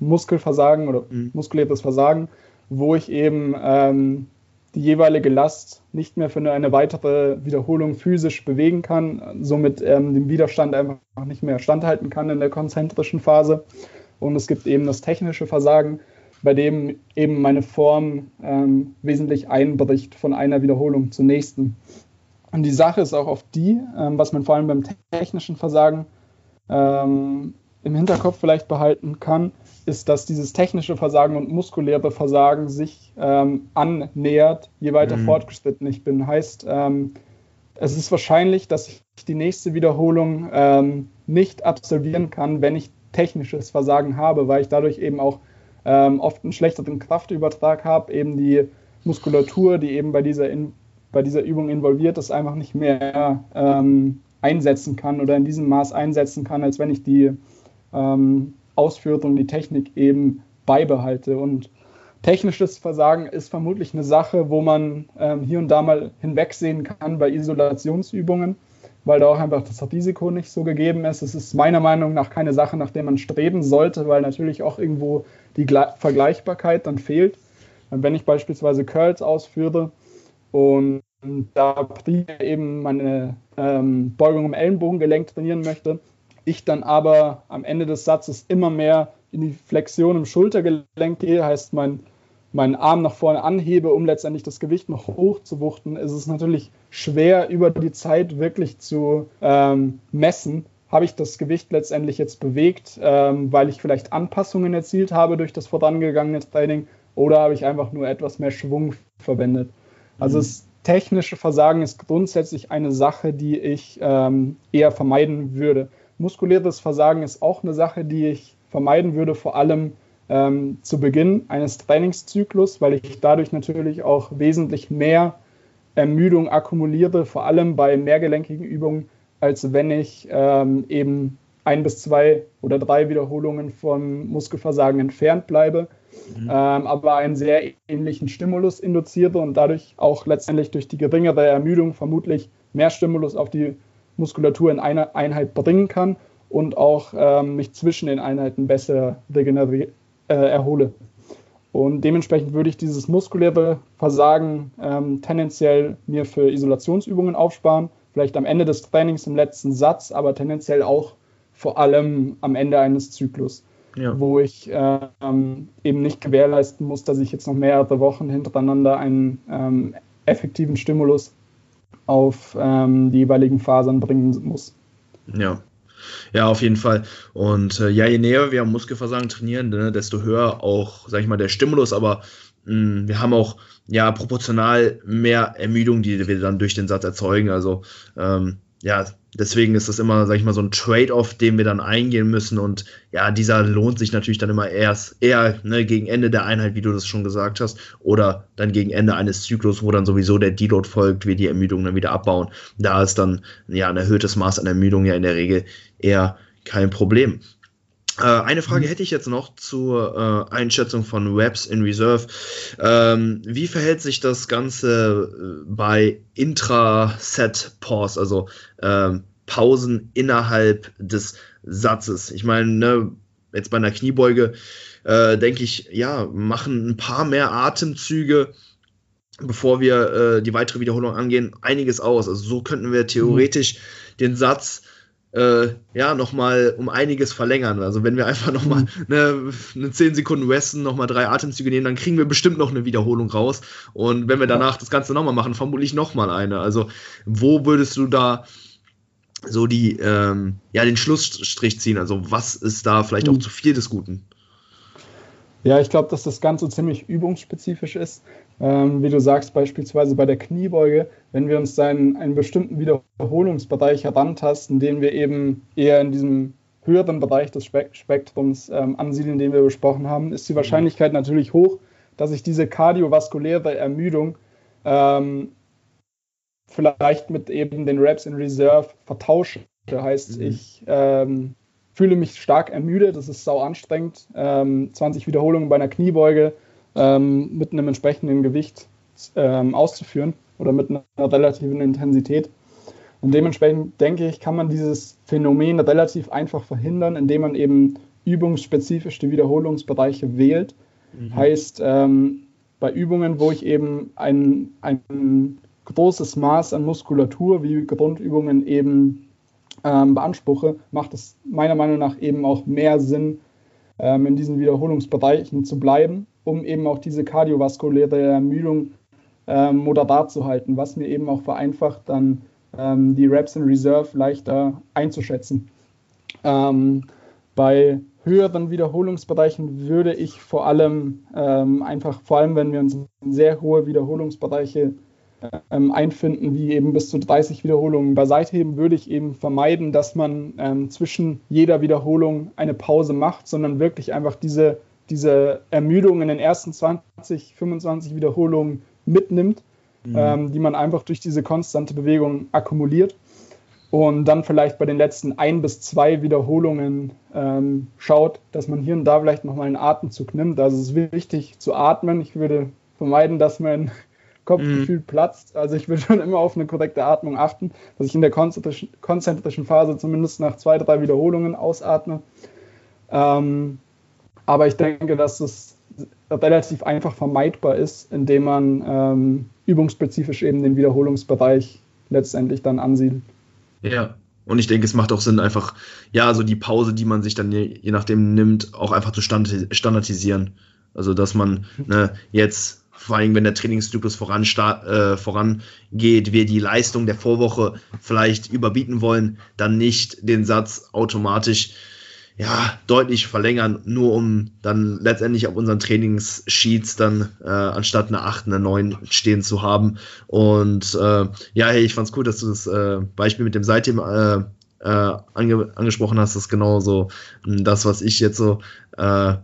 Muskelversagen oder mhm. muskuläres Versagen, wo ich eben ähm, die jeweilige Last nicht mehr für eine weitere Wiederholung physisch bewegen kann, somit ähm, den Widerstand einfach nicht mehr standhalten kann in der konzentrischen Phase. Und es gibt eben das technische Versagen, bei dem eben meine Form ähm, wesentlich einbricht von einer Wiederholung zur nächsten. Und die Sache ist auch oft die, ähm, was man vor allem beim technischen Versagen ähm, im Hinterkopf vielleicht behalten kann, ist, dass dieses technische Versagen und muskuläre Versagen sich ähm, annähert, je weiter mhm. fortgeschritten ich bin. Heißt, ähm, es ist wahrscheinlich, dass ich die nächste Wiederholung ähm, nicht absolvieren kann, wenn ich technisches Versagen habe, weil ich dadurch eben auch ähm, oft einen schlechteren Kraftübertrag habe, eben die Muskulatur, die eben bei dieser in bei dieser Übung involviert ist, einfach nicht mehr ähm, einsetzen kann oder in diesem Maß einsetzen kann, als wenn ich die ähm, Ausführung, die Technik eben beibehalte. Und technisches Versagen ist vermutlich eine Sache, wo man ähm, hier und da mal hinwegsehen kann bei Isolationsübungen, weil da auch einfach das Risiko nicht so gegeben ist. Es ist meiner Meinung nach keine Sache, nach der man streben sollte, weil natürlich auch irgendwo die Vergleichbarkeit dann fehlt. Wenn ich beispielsweise Curls ausführe, und da eben meine ähm, Beugung im Ellenbogengelenk trainieren möchte, ich dann aber am Ende des Satzes immer mehr in die Flexion im Schultergelenk gehe, heißt mein, meinen Arm nach vorne anhebe, um letztendlich das Gewicht noch hoch zu wuchten, ist es natürlich schwer über die Zeit wirklich zu ähm, messen, habe ich das Gewicht letztendlich jetzt bewegt, ähm, weil ich vielleicht Anpassungen erzielt habe durch das vorangegangene Training oder habe ich einfach nur etwas mehr Schwung verwendet. Also mhm. das technische Versagen ist grundsätzlich eine Sache, die ich ähm, eher vermeiden würde. Muskuläres Versagen ist auch eine Sache, die ich vermeiden würde, vor allem ähm, zu Beginn eines Trainingszyklus, weil ich dadurch natürlich auch wesentlich mehr Ermüdung akkumuliere, vor allem bei mehrgelenkigen Übungen, als wenn ich ähm, eben ein bis zwei oder drei Wiederholungen vom Muskelversagen entfernt bleibe, mhm. ähm, aber einen sehr ähnlichen Stimulus induziere und dadurch auch letztendlich durch die geringere Ermüdung vermutlich mehr Stimulus auf die Muskulatur in einer Einheit bringen kann und auch ähm, mich zwischen den Einheiten besser regeneriere, äh, erhole. Und dementsprechend würde ich dieses muskuläre Versagen ähm, tendenziell mir für Isolationsübungen aufsparen, vielleicht am Ende des Trainings im letzten Satz, aber tendenziell auch vor allem am Ende eines Zyklus, ja. wo ich ähm, eben nicht gewährleisten muss, dass ich jetzt noch mehrere Wochen hintereinander einen ähm, effektiven Stimulus auf ähm, die jeweiligen Fasern bringen muss. Ja, ja, auf jeden Fall. Und äh, ja, je näher wir am Muskelversagen trainieren, ne, desto höher auch, sag ich mal, der Stimulus, aber mh, hm, wir haben auch ja proportional mehr Ermüdung, die wir dann durch den Satz erzeugen. Also ähm, ja, deswegen ist das immer, sag ich mal, so ein Trade-off, den wir dann eingehen müssen. Und ja, dieser lohnt sich natürlich dann immer erst eher ne, gegen Ende der Einheit, wie du das schon gesagt hast, oder dann gegen Ende eines Zyklus, wo dann sowieso der Deload folgt, wir die Ermüdung dann wieder abbauen. Da ist dann ja ein erhöhtes Maß an Ermüdung ja in der Regel eher kein Problem. Äh, eine Frage mhm. hätte ich jetzt noch zur äh, Einschätzung von Webs in Reserve. Ähm, wie verhält sich das Ganze äh, bei Intra-Set-Pause, also ähm, Pausen innerhalb des Satzes? Ich meine, ne, jetzt bei einer Kniebeuge äh, denke ich, ja, machen ein paar mehr Atemzüge bevor wir äh, die weitere Wiederholung angehen, einiges aus. Also so könnten wir theoretisch mhm. den Satz äh, ja, nochmal um einiges verlängern. Also wenn wir einfach nochmal mhm. eine, eine 10 Sekunden Westen, nochmal drei Atemzüge nehmen, dann kriegen wir bestimmt noch eine Wiederholung raus. Und wenn wir danach das Ganze nochmal machen, vermutlich nochmal eine. Also wo würdest du da so die, ähm, ja, den Schlussstrich ziehen? Also was ist da vielleicht mhm. auch zu viel des Guten? Ja, ich glaube, dass das Ganze ziemlich übungsspezifisch ist. Ähm, wie du sagst, beispielsweise bei der Kniebeuge, wenn wir uns dann einen bestimmten Wiederholungsbereich herantasten, den wir eben eher in diesem höheren Bereich des Spektrums ähm, ansiedeln, den wir besprochen haben, ist die Wahrscheinlichkeit natürlich hoch, dass ich diese kardiovaskuläre Ermüdung ähm, vielleicht mit eben den Reps in Reserve vertausche. Das heißt, mhm. ich ähm, fühle mich stark ermüdet, das ist sau anstrengend. Ähm, 20 Wiederholungen bei einer Kniebeuge ähm, mit einem entsprechenden Gewicht ähm, auszuführen oder mit einer relativen Intensität. Und dementsprechend denke ich, kann man dieses Phänomen relativ einfach verhindern, indem man eben übungsspezifisch die Wiederholungsbereiche wählt. Mhm. Heißt, ähm, bei Übungen, wo ich eben ein, ein großes Maß an Muskulatur wie Grundübungen eben ähm, beanspruche, macht es meiner Meinung nach eben auch mehr Sinn, ähm, in diesen Wiederholungsbereichen zu bleiben, um eben auch diese kardiovaskuläre Ermüdung ähm, moderat zu halten, was mir eben auch vereinfacht, dann ähm, die Reps in Reserve leichter einzuschätzen. Ähm, bei höheren Wiederholungsbereichen würde ich vor allem ähm, einfach, vor allem wenn wir uns in sehr hohe Wiederholungsbereiche ähm, einfinden, wie eben bis zu 30 Wiederholungen beiseite heben, würde ich eben vermeiden, dass man ähm, zwischen jeder Wiederholung eine Pause macht, sondern wirklich einfach diese, diese Ermüdung in den ersten 20, 25 Wiederholungen mitnimmt, mhm. ähm, die man einfach durch diese konstante Bewegung akkumuliert. Und dann vielleicht bei den letzten ein bis zwei Wiederholungen ähm, schaut, dass man hier und da vielleicht nochmal einen Atemzug nimmt. Also es ist wichtig zu atmen. Ich würde vermeiden, dass man Kopfgefühl mhm. platzt. Also ich will schon immer auf eine korrekte Atmung achten, dass ich in der konzentrischen, konzentrischen Phase zumindest nach zwei, drei Wiederholungen ausatme. Ähm, aber ich denke, dass es relativ einfach vermeidbar ist, indem man ähm, übungsspezifisch eben den Wiederholungsbereich letztendlich dann ansiedelt. Ja, und ich denke, es macht auch Sinn, einfach, ja, so die Pause, die man sich dann je, je nachdem nimmt, auch einfach zu standardisieren. Also, dass man ne, jetzt vor allem wenn der Trainingszyklus voran, äh, vorangeht, wir die Leistung der Vorwoche vielleicht überbieten wollen, dann nicht den Satz automatisch ja, deutlich verlängern, nur um dann letztendlich auf unseren Trainingssheets dann äh, anstatt eine 8, eine 9 stehen zu haben. Und äh, ja, hey, ich fand's cool, dass du das äh, Beispiel mit dem Seitdem äh, äh, ange angesprochen hast. Das ist genauso das, was ich jetzt so äh,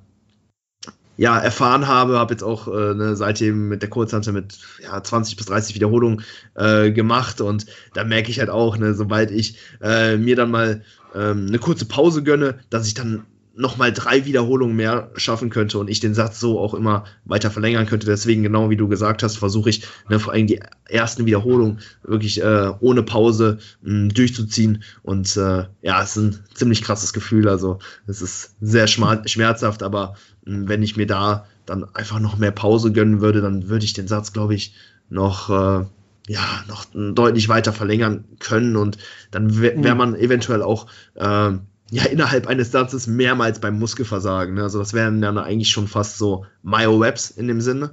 ja, erfahren habe, habe jetzt auch äh, ne, seitdem mit der Kurzhantel mit ja, 20 bis 30 Wiederholungen äh, gemacht und da merke ich halt auch, ne, sobald ich äh, mir dann mal ähm, eine kurze Pause gönne, dass ich dann nochmal drei Wiederholungen mehr schaffen könnte und ich den Satz so auch immer weiter verlängern könnte. Deswegen, genau wie du gesagt hast, versuche ich ne, vor allem die ersten Wiederholungen wirklich äh, ohne Pause mh, durchzuziehen. Und äh, ja, es ist ein ziemlich krasses Gefühl. Also es ist sehr schmerzhaft, aber mh, wenn ich mir da dann einfach noch mehr Pause gönnen würde, dann würde ich den Satz, glaube ich, noch äh, ja noch deutlich weiter verlängern können und dann wäre wär mhm. man eventuell auch äh, ja innerhalb eines Satzes mehrmals beim Muskelversagen. Ne? Also das wären dann eigentlich schon fast so Myo-Webs in dem Sinne.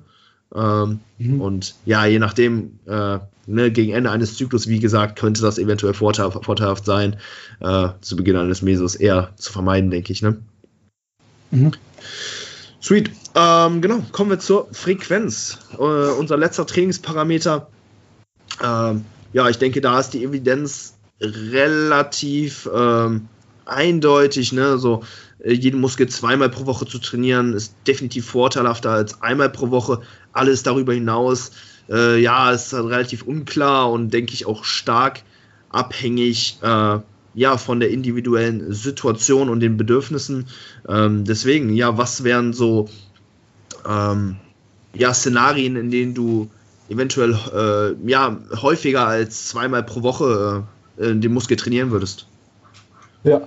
Ähm, mhm. Und ja, je nachdem, äh, ne, gegen Ende eines Zyklus, wie gesagt, könnte das eventuell vorteil, vorteilhaft sein, äh, zu Beginn eines Mesos eher zu vermeiden, denke ich. Ne? Mhm. Sweet. Ähm, genau, kommen wir zur Frequenz. Äh, unser letzter Trainingsparameter. Ähm, ja, ich denke, da ist die Evidenz relativ ähm, eindeutig, ne, so äh, jeden Muskel zweimal pro Woche zu trainieren, ist definitiv vorteilhafter als einmal pro Woche. Alles darüber hinaus, äh, ja, ist halt relativ unklar und denke ich auch stark abhängig, äh, ja, von der individuellen Situation und den Bedürfnissen. Ähm, deswegen, ja, was wären so, ähm, ja, Szenarien, in denen du eventuell, äh, ja, häufiger als zweimal pro Woche äh, den Muskel trainieren würdest? Ja,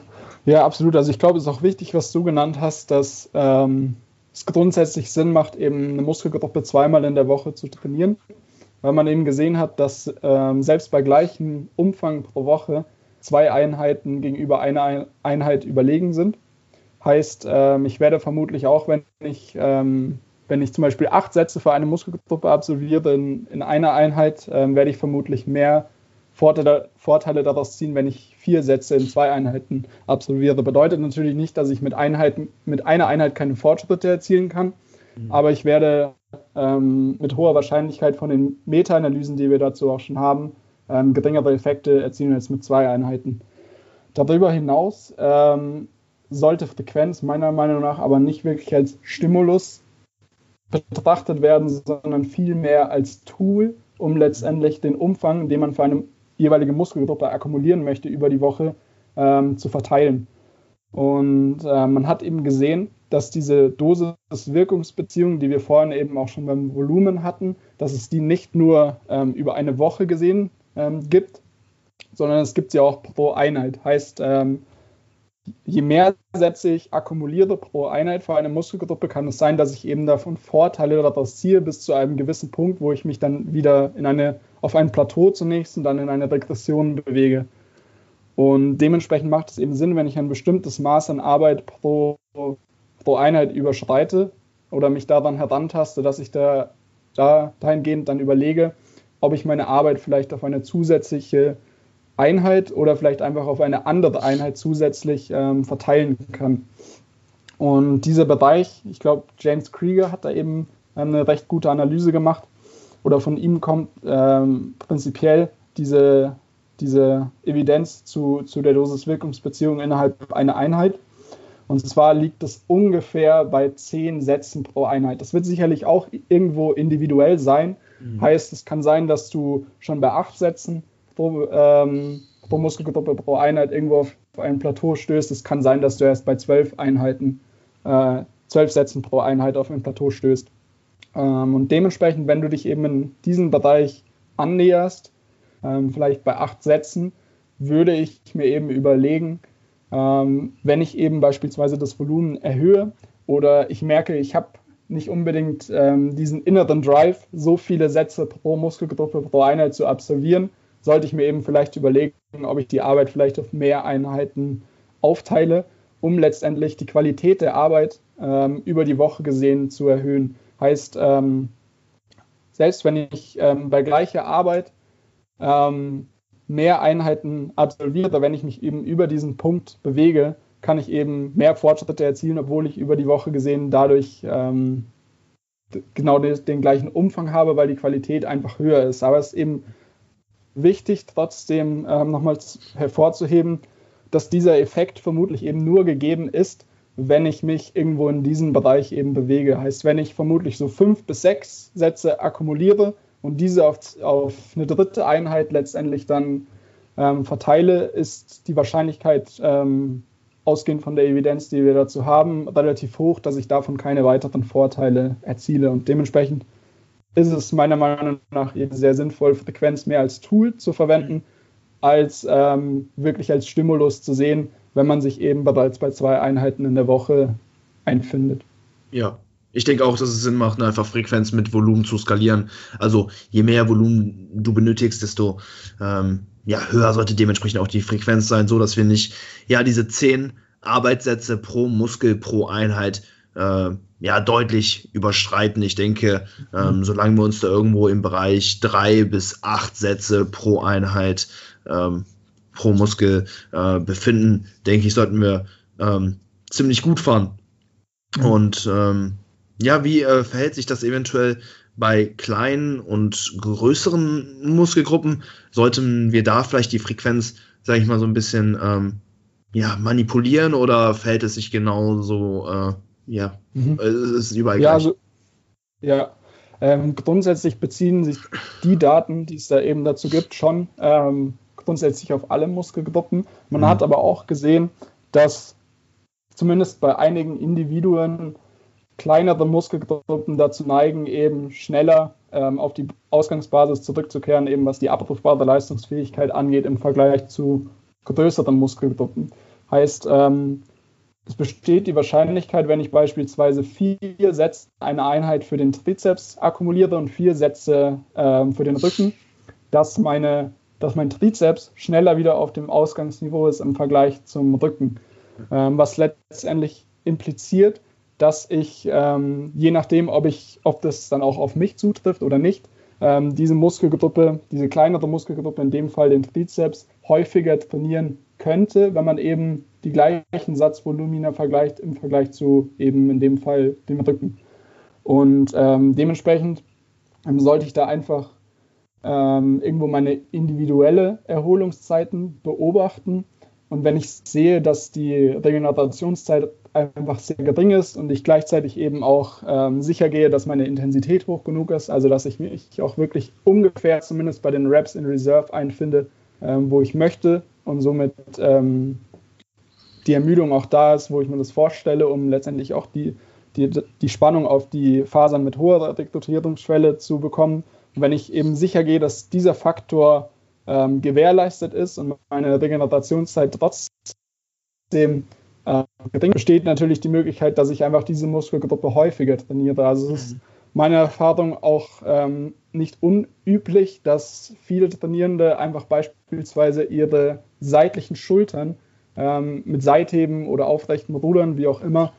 ja, absolut. Also ich glaube, es ist auch wichtig, was du genannt hast, dass ähm, es grundsätzlich Sinn macht, eben eine Muskelgruppe zweimal in der Woche zu trainieren, weil man eben gesehen hat, dass ähm, selbst bei gleichem Umfang pro Woche zwei Einheiten gegenüber einer Einheit überlegen sind. Heißt, ähm, ich werde vermutlich auch, wenn ich, ähm, wenn ich zum Beispiel acht Sätze für eine Muskelgruppe absolviere in, in einer Einheit, ähm, werde ich vermutlich mehr Vorteile, Vorteile daraus ziehen, wenn ich vier Sätze in zwei Einheiten absolviere. Bedeutet natürlich nicht, dass ich mit, Einheiten, mit einer Einheit keine Fortschritte erzielen kann, mhm. aber ich werde ähm, mit hoher Wahrscheinlichkeit von den Meta-Analysen, die wir dazu auch schon haben, ähm, geringere Effekte erzielen als mit zwei Einheiten. Darüber hinaus ähm, sollte Frequenz meiner Meinung nach aber nicht wirklich als Stimulus betrachtet werden, sondern vielmehr als Tool, um letztendlich den Umfang, den man für eine jeweilige Muskelgruppe akkumulieren möchte über die Woche, ähm, zu verteilen. Und äh, man hat eben gesehen, dass diese Dosis-Wirkungsbeziehung, die wir vorhin eben auch schon beim Volumen hatten, dass es die nicht nur ähm, über eine Woche gesehen ähm, gibt, sondern es gibt sie auch pro Einheit. Heißt, ähm, je mehr Sätze ich akkumuliere pro Einheit für eine Muskelgruppe, kann es sein, dass ich eben davon Vorteile daraus ziehe, bis zu einem gewissen Punkt, wo ich mich dann wieder in eine, auf ein Plateau zunächst und dann in eine Regression bewege. Und dementsprechend macht es eben Sinn, wenn ich ein bestimmtes Maß an Arbeit pro, pro Einheit überschreite oder mich daran herantaste, dass ich da, da dahingehend dann überlege, ob ich meine Arbeit vielleicht auf eine zusätzliche Einheit oder vielleicht einfach auf eine andere Einheit zusätzlich ähm, verteilen kann. Und dieser Bereich, ich glaube, James Krieger hat da eben eine recht gute Analyse gemacht oder von ihm kommt ähm, prinzipiell diese, diese Evidenz zu, zu der Dosis-Wirkungsbeziehung innerhalb einer Einheit. Und zwar liegt es ungefähr bei zehn Sätzen pro Einheit. Das wird sicherlich auch irgendwo individuell sein. Mhm. Heißt, es kann sein, dass du schon bei acht Sätzen pro, ähm, pro Muskelgruppe, pro Einheit irgendwo auf ein Plateau stößt. Es kann sein, dass du erst bei zwölf Einheiten, äh, zwölf Sätzen pro Einheit auf ein Plateau stößt. Ähm, und dementsprechend, wenn du dich eben in diesem Bereich annäherst, ähm, vielleicht bei acht Sätzen, würde ich mir eben überlegen, ähm, wenn ich eben beispielsweise das Volumen erhöhe oder ich merke, ich habe nicht unbedingt ähm, diesen inneren Drive, so viele Sätze pro Muskelgruppe pro Einheit zu absolvieren, sollte ich mir eben vielleicht überlegen, ob ich die Arbeit vielleicht auf mehr Einheiten aufteile, um letztendlich die Qualität der Arbeit ähm, über die Woche gesehen zu erhöhen. Heißt, ähm, selbst wenn ich ähm, bei gleicher Arbeit ähm, mehr Einheiten absolviere, wenn ich mich eben über diesen Punkt bewege, kann ich eben mehr Fortschritte erzielen, obwohl ich über die Woche gesehen dadurch ähm, genau den, den, gleichen Umfang habe, weil die Qualität einfach höher ist. Aber es ist eben wichtig, trotzdem ähm, nochmals hervorzuheben, dass dieser Effekt vermutlich eben nur gegeben ist, wenn ich mich irgendwo in diesem Bereich eben bewege. Heißt, wenn ich vermutlich so fünf bis sechs Sätze akkumuliere und diese auf, auf eine dritte Einheit letztendlich dann ähm, verteile, ist die Wahrscheinlichkeit, ähm, ausgehend von der Evidenz, die wir dazu haben, relativ hoch, dass ich davon keine weiteren Vorteile erziele. Und dementsprechend ist es meiner Meinung nach sehr sinnvoll, Frequenz mehr als Tool zu verwenden, als ähm, wirklich als Stimulus zu sehen, wenn man sich eben bereits bei zwei Einheiten in der Woche einfindet. Ja, ich denke auch, dass es Sinn macht, einfach Frequenz mit Volumen zu skalieren. Also je mehr Volumen du benötigst, desto ähm, ja, höher sollte dementsprechend auch die Frequenz sein, so dass wir nicht ja diese zehn Arbeitssätze pro Muskel pro Einheit äh, ja deutlich überschreiten. Ich denke, ähm, solange wir uns da irgendwo im Bereich drei bis acht Sätze pro Einheit ähm, pro Muskel äh, befinden, denke ich, sollten wir ähm, ziemlich gut fahren. Und ähm, ja, wie äh, verhält sich das eventuell bei kleinen und größeren Muskelgruppen? Sollten wir da vielleicht die Frequenz, sage ich mal, so ein bisschen ähm, ja, manipulieren oder verhält es sich genauso? Äh, ja, mhm. Äh, es ist überall ja, gleich. Also, ja, ähm, grundsätzlich beziehen sich die Daten, die es da eben dazu gibt, schon ähm, grundsätzlich auf alle Muskelgruppen. Man mhm. hat aber auch gesehen, dass zumindest bei einigen Individuen kleinere Muskelgruppen dazu neigen, eben schneller ähm, auf die Ausgangsbasis zurückzukehren, eben was die abrufbare Leistungsfähigkeit angeht im Vergleich zu größeren Muskelgruppen. Heißt, ähm, es besteht die Wahrscheinlichkeit, wenn ich beispielsweise vier Sätze eine Einheit für den Trizeps akkumuliere und vier Sätze ähm, für den Rücken, dass meine dass mein Trizeps schneller wieder auf dem Ausgangsniveau ist im Vergleich zum Rücken. Ähm, was letztendlich impliziert, dass ich, ähm, je nachdem, ob, ich, ob das dann auch auf mich zutrifft oder nicht, ähm, diese Muskelgruppe, diese kleinere Muskelgruppe, in dem Fall den Trizeps, häufiger trainieren könnte, wenn man eben die gleichen Satzvolumina vergleicht im Vergleich zu eben in dem Fall dem Rücken. Und ähm, dementsprechend ähm, sollte ich da einfach ähm, irgendwo meine individuelle Erholungszeiten beobachten. Und wenn ich sehe, dass die Regenerationszeit einfach sehr gering ist und ich gleichzeitig eben auch ähm, sicher gehe, dass meine Intensität hoch genug ist, also dass ich mich auch wirklich ungefähr zumindest bei den Reps in Reserve einfinde, ähm, wo ich möchte und somit ähm, die Ermüdung auch da ist, wo ich mir das vorstelle, um letztendlich auch die, die, die Spannung auf die Fasern mit hoher Rekrutierungsschwelle zu bekommen, und wenn ich eben sicher gehe, dass dieser Faktor ähm, gewährleistet ist und meine Regenerationszeit trotzdem äh, besteht natürlich die Möglichkeit, dass ich einfach diese Muskelgruppe häufiger trainiere. Also es ist mhm. meine Erfahrung auch ähm, nicht unüblich, dass viele Trainierende einfach beispielsweise ihre seitlichen Schultern ähm, mit Seitheben oder aufrechten Rudern, wie auch immer,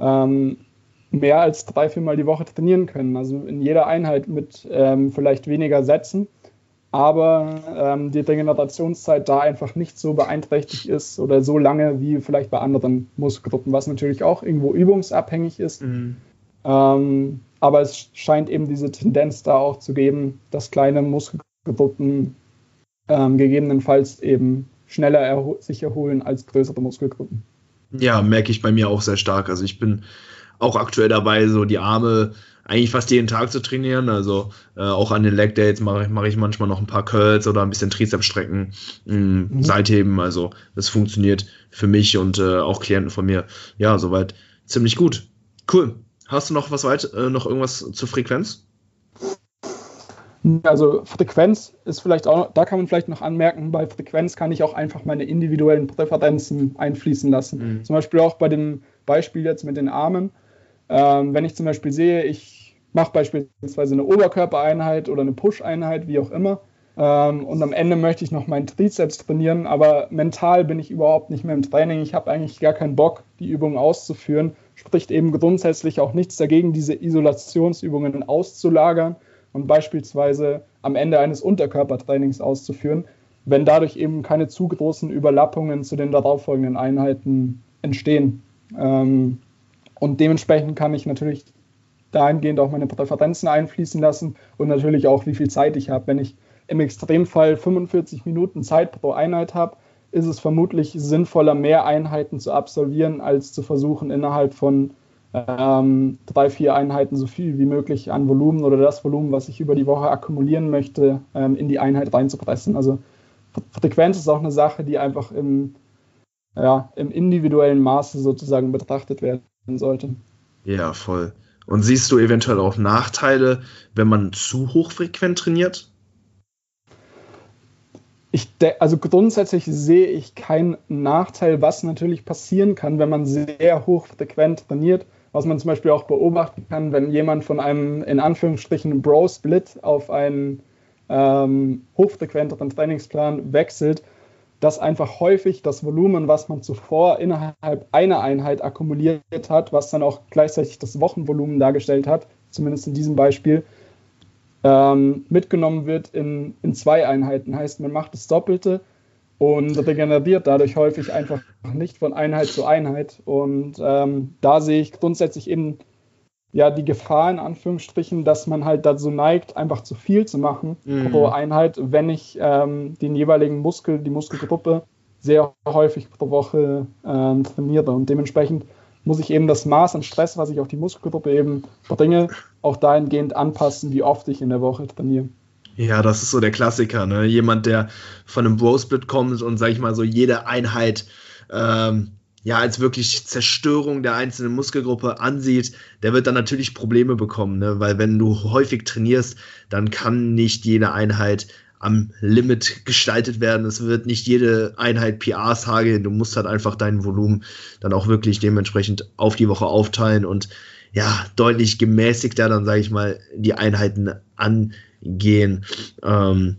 ähm, mehr als drei, viermal die Woche trainieren können. Also in jeder Einheit mit ähm, vielleicht weniger Sätzen, aber ähm, die Regenerationszeit da einfach nicht so beeinträchtigt ist oder so lange wie vielleicht bei anderen Muskelgruppen, was natürlich auch irgendwo übungsabhängig ist. Mhm. Ähm, aber es scheint eben diese Tendenz da auch zu geben, dass kleine Muskelgruppen ähm, gegebenenfalls eben schneller erho sich erholen als größere Muskelgruppen. Ja, merke ich bei mir auch sehr stark. Also ich bin auch aktuell dabei, so die Arme eigentlich fast jeden Tag zu trainieren. Also äh, auch an den Leg Dates mache ich, mach ich manchmal noch ein paar Curls oder ein bisschen Trizepsstrecken, mh, mhm. Seitheben. Also das funktioniert für mich und äh, auch Klienten von mir. Ja, soweit ziemlich gut. Cool. Hast du noch was weit, äh, noch irgendwas zur Frequenz? Also Frequenz ist vielleicht auch, da kann man vielleicht noch anmerken, bei Frequenz kann ich auch einfach meine individuellen Präferenzen einfließen lassen. Mhm. Zum Beispiel auch bei dem Beispiel jetzt mit den Armen. Ähm, wenn ich zum Beispiel sehe, ich mache beispielsweise eine Oberkörpereinheit oder eine Push-Einheit, wie auch immer, ähm, und am Ende möchte ich noch meinen Trizeps trainieren, aber mental bin ich überhaupt nicht mehr im Training. Ich habe eigentlich gar keinen Bock, die Übungen auszuführen. Spricht eben grundsätzlich auch nichts dagegen, diese Isolationsübungen auszulagern und beispielsweise am Ende eines Unterkörpertrainings auszuführen, wenn dadurch eben keine zu großen Überlappungen zu den darauffolgenden Einheiten entstehen. Ähm, und dementsprechend kann ich natürlich dahingehend auch meine Präferenzen einfließen lassen und natürlich auch, wie viel Zeit ich habe. Wenn ich im Extremfall 45 Minuten Zeit pro Einheit habe, ist es vermutlich sinnvoller, mehr Einheiten zu absolvieren, als zu versuchen, innerhalb von ähm, drei, vier Einheiten so viel wie möglich an Volumen oder das Volumen, was ich über die Woche akkumulieren möchte, ähm, in die Einheit reinzupressen. Also Frequenz ist auch eine Sache, die einfach im, ja, im individuellen Maße sozusagen betrachtet werden sollte. Ja, voll. Und siehst du eventuell auch Nachteile, wenn man zu hochfrequent trainiert? Ich also grundsätzlich sehe ich keinen Nachteil, was natürlich passieren kann, wenn man sehr hochfrequent trainiert. Was man zum Beispiel auch beobachten kann, wenn jemand von einem in Anführungsstrichen Bro-Split auf einen ähm, hochfrequenteren Trainingsplan wechselt, dass einfach häufig das Volumen, was man zuvor innerhalb einer Einheit akkumuliert hat, was dann auch gleichzeitig das Wochenvolumen dargestellt hat, zumindest in diesem Beispiel, ähm, mitgenommen wird in, in zwei Einheiten. Heißt, man macht das Doppelte und regeneriert dadurch häufig einfach nicht von Einheit zu Einheit. Und ähm, da sehe ich grundsätzlich eben ja die Gefahr in Anführungsstrichen, dass man halt dazu neigt, einfach zu viel zu machen mhm. pro Einheit, wenn ich ähm, den jeweiligen Muskel, die Muskelgruppe sehr häufig pro Woche ähm, trainiere. Und dementsprechend muss ich eben das Maß an Stress, was ich auf die Muskelgruppe eben bringe, auch dahingehend anpassen, wie oft ich in der Woche trainiere. Ja, das ist so der Klassiker, ne? Jemand, der von einem Bro-Split kommt und, sag ich mal, so jede Einheit ähm, ja als wirklich Zerstörung der einzelnen Muskelgruppe ansieht, der wird dann natürlich Probleme bekommen, ne? weil wenn du häufig trainierst, dann kann nicht jede Einheit am Limit gestaltet werden. Es wird nicht jede Einheit PRs hageln. Du musst halt einfach dein Volumen dann auch wirklich dementsprechend auf die Woche aufteilen und ja, deutlich gemäßigter dann, sage ich mal, die Einheiten angehen. Ähm,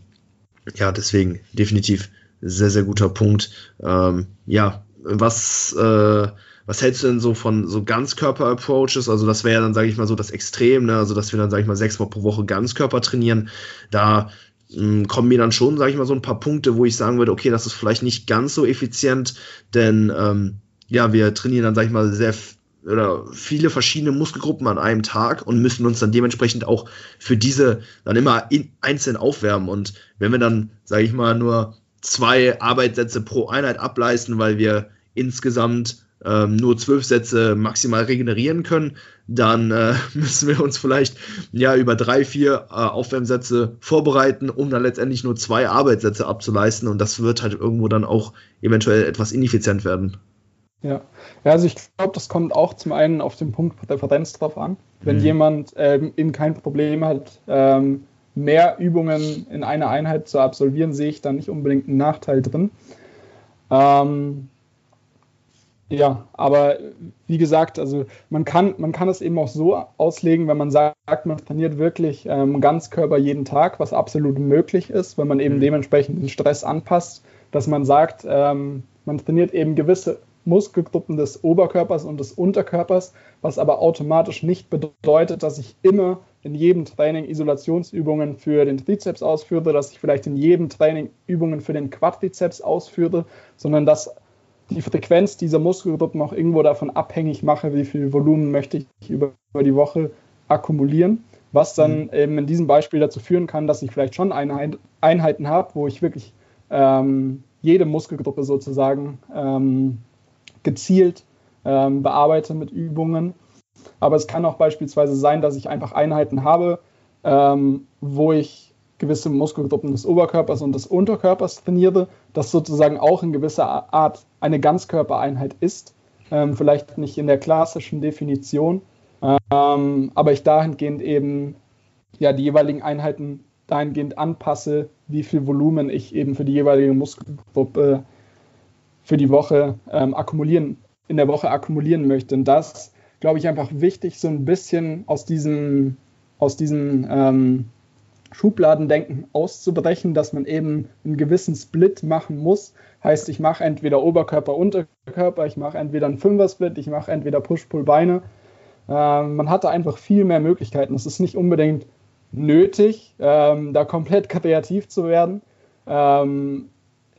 ja, deswegen definitiv sehr, sehr guter Punkt. Ähm, ja, was, äh, was hältst du denn so von so Ganzkörper-Approaches? Also das wäre ja dann, sage ich mal, so das Extrem, ne? also dass wir dann, sage ich mal, sechsmal pro Woche Ganzkörper trainieren. Da mh, hm, kommen mir dann schon, sage ich mal, so ein paar Punkte, wo ich sagen würde, okay, das ist vielleicht nicht ganz so effizient, denn ähm, ja, wir trainieren dann, sage ich mal, sehr oder viele verschiedene Muskelgruppen an einem Tag und müssen uns dann dementsprechend auch für diese dann immer in, einzeln aufwärmen. Und wenn wir dann, sage ich mal, nur zwei Arbeitssätze pro Einheit ableisten, weil wir insgesamt ähm, nur zwölf Sätze maximal regenerieren können, dann äh, müssen wir uns vielleicht ja über drei, vier äh, Aufwärmsätze vorbereiten, um dann letztendlich nur zwei Arbeitssätze abzuleisten und das wird halt irgendwo dann auch eventuell etwas ineffizient werden. Ja, ja also ich glaube, das kommt auch zum einen auf den Punkt Präferenz drauf an. Wenn mhm. jemand ähm, eben kein Problem hat, ähm, mehr Übungen in einer Einheit zu absolvieren, sehe ich da nicht unbedingt einen Nachteil drin. Ähm, ja, aber wie gesagt, also man kann, man kann es eben auch so auslegen, wenn man sagt, man trainiert wirklich ähm, Ganzkörper jeden Tag, was absolut möglich ist, wenn man eben mhm. dementsprechend den Stress anpasst, dass man sagt, ähm, man trainiert eben gewisse Muskelgruppen des Oberkörpers und des Unterkörpers, was aber automatisch nicht bedeutet, dass ich immer in jedem Training Isolationsübungen für den Trizeps ausführe, dass ich vielleicht in jedem Training Übungen für den Quadrizeps ausführe, sondern dass die Frequenz dieser Muskelgruppen auch irgendwo davon abhängig mache, wie viel Volumen möchte ich über, die Woche akkumulieren, was dann mhm. eben in diesem Beispiel dazu führen kann, dass ich vielleicht schon Einheit, Einheiten habe, wo ich wirklich ähm, jede Muskelgruppe sozusagen ähm, gezielt ähm, bearbeite mit Übungen aber es kann auch beispielsweise sein, dass ich einfach Einheiten habe, ähm, wo ich gewisse Muskelgruppen des Oberkörpers und des Unterkörpers trainiere, das sozusagen auch in gewisser Art eine Ganzkörpereinheit ist. Ähm, vielleicht nicht in der klassischen Definition, ähm, aber ich dahingehend eben ja, die jeweiligen Einheiten dahingehend anpasse, wie viel Volumen ich eben für die jeweilige Muskelgruppe für die Woche ähm, akkumulieren, in der Woche akkumulieren möchte. Und das glaube ich, einfach wichtig, so ein bisschen aus diesem, aus diesem ähm, Schubladendenken auszubrechen, dass man eben einen gewissen Split machen muss. Heißt, ich mache entweder Oberkörper, Unterkörper, ich mache entweder einen Fünfer-Split, ich mache entweder Push-Pull-Beine. Ähm, man hatte einfach viel mehr Möglichkeiten. Es ist nicht unbedingt nötig, ähm, da komplett kreativ zu werden. Ähm,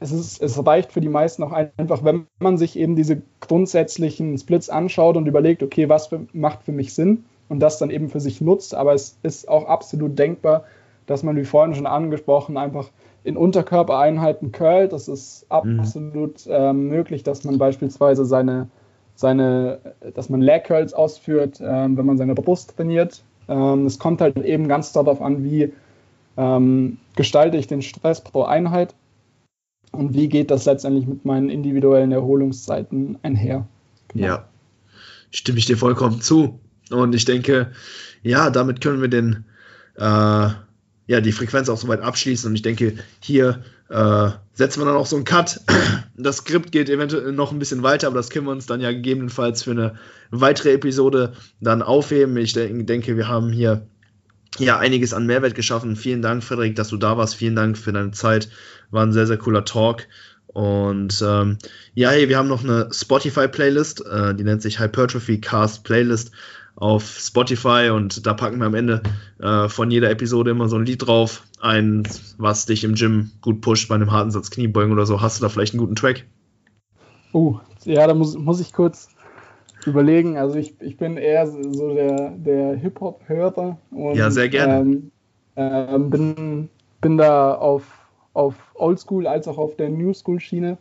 es, ist, es reicht für die meisten auch einfach, wenn man sich eben diese grundsätzlichen Splits anschaut und überlegt, okay, was für, macht für mich Sinn und das dann eben für sich nutzt. Aber es ist auch absolut denkbar, dass man, wie vorhin schon angesprochen, einfach in Unterkörpereinheiten curlt. Das ist mhm. absolut mhm. äh, möglich, dass man beispielsweise seine, seine dass man Leg Curls ausführt, äh, wenn man seine Brust trainiert. Ähm, es kommt halt eben ganz darauf an, wie ähm, gestalte ich den Stress pro Einheit und wie geht das letztendlich mit meinen individuellen Erholungszeiten einher. Genau. Ja, stimme ich dir vollkommen zu. Und ich denke, ja, damit können wir den, äh, ja, die Frequenz auch soweit abschließen. Und ich denke, hier äh, setzen wir dann auch so einen Cut. Das Skript geht eventuell noch ein bisschen weiter, aber das können wir uns dann ja gegebenenfalls für eine weitere Episode dann aufheben. Ich denke, wir haben hier ja einiges an Mehrwert geschaffen. Vielen Dank, Frederik, dass du da warst. Vielen Dank für deine Zeit. War ein sehr, sehr cooler Talk. Und ähm, ja, hey, wir haben noch eine Spotify-Playlist, äh, die nennt sich Hypertrophy Cast Playlist auf Spotify und da packen wir am Ende äh, von jeder Episode immer so ein Lied drauf. Ein, was dich im Gym gut pusht bei einem harten Satz Kniebeugen oder so. Hast du da vielleicht einen guten Track? Oh, ja, da muss, muss ich kurz überlegen. Also ich, ich bin eher so der, der Hip-Hop-Hörer. Ja, sehr gerne. Ähm, äh, bin, bin da auf, auf Oldschool als auch auf der New School-Schiene.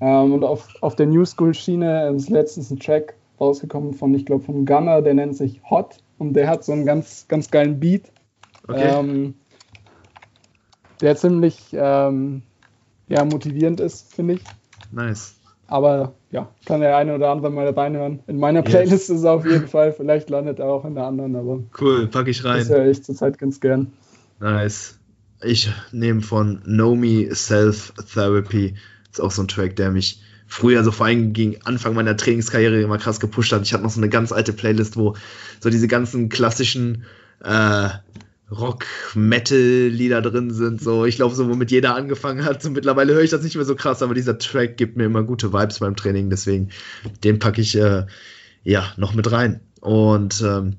Ähm, und auf, auf der New School-Schiene ist letztens ein Track rausgekommen von, ich glaube, von Gunner, der nennt sich Hot und der hat so einen ganz, ganz geilen Beat. Okay. Ähm, der ziemlich ähm, ja, motivierend ist, finde ich. Nice. Aber ja, kann der eine oder andere mal reinhören. In meiner Playlist yes. ist es auf jeden Fall. Vielleicht landet er auch in der anderen, aber. Cool, packe ich rein. Das höre ich zurzeit ganz gern. Nice. Ich nehme von Nomi Self Therapy. Ist auch so ein Track, der mich früher so vor allem gegen Anfang meiner Trainingskarriere immer krass gepusht hat. Ich hatte noch so eine ganz alte Playlist, wo so diese ganzen klassischen äh, Rock-Metal-Lieder drin sind. So, ich glaube, so womit jeder angefangen hat. So mittlerweile höre ich das nicht mehr so krass, aber dieser Track gibt mir immer gute Vibes beim Training. Deswegen, den packe ich äh, ja noch mit rein. Und ähm,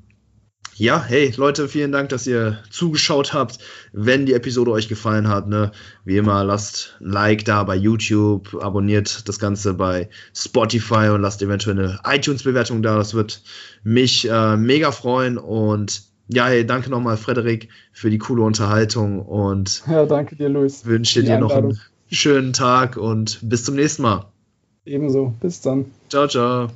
ja, hey Leute, vielen Dank, dass ihr zugeschaut habt. Wenn die Episode euch gefallen hat, ne, wie immer, lasst ein Like da bei YouTube, abonniert das Ganze bei Spotify und lasst eventuell eine iTunes-Bewertung da. Das wird mich äh, mega freuen. Und ja, hey, danke nochmal, Frederik, für die coole Unterhaltung und ja, danke dir, Luis. Wünsche dir noch einen schönen Tag und bis zum nächsten Mal. Ebenso. Bis dann. Ciao, ciao.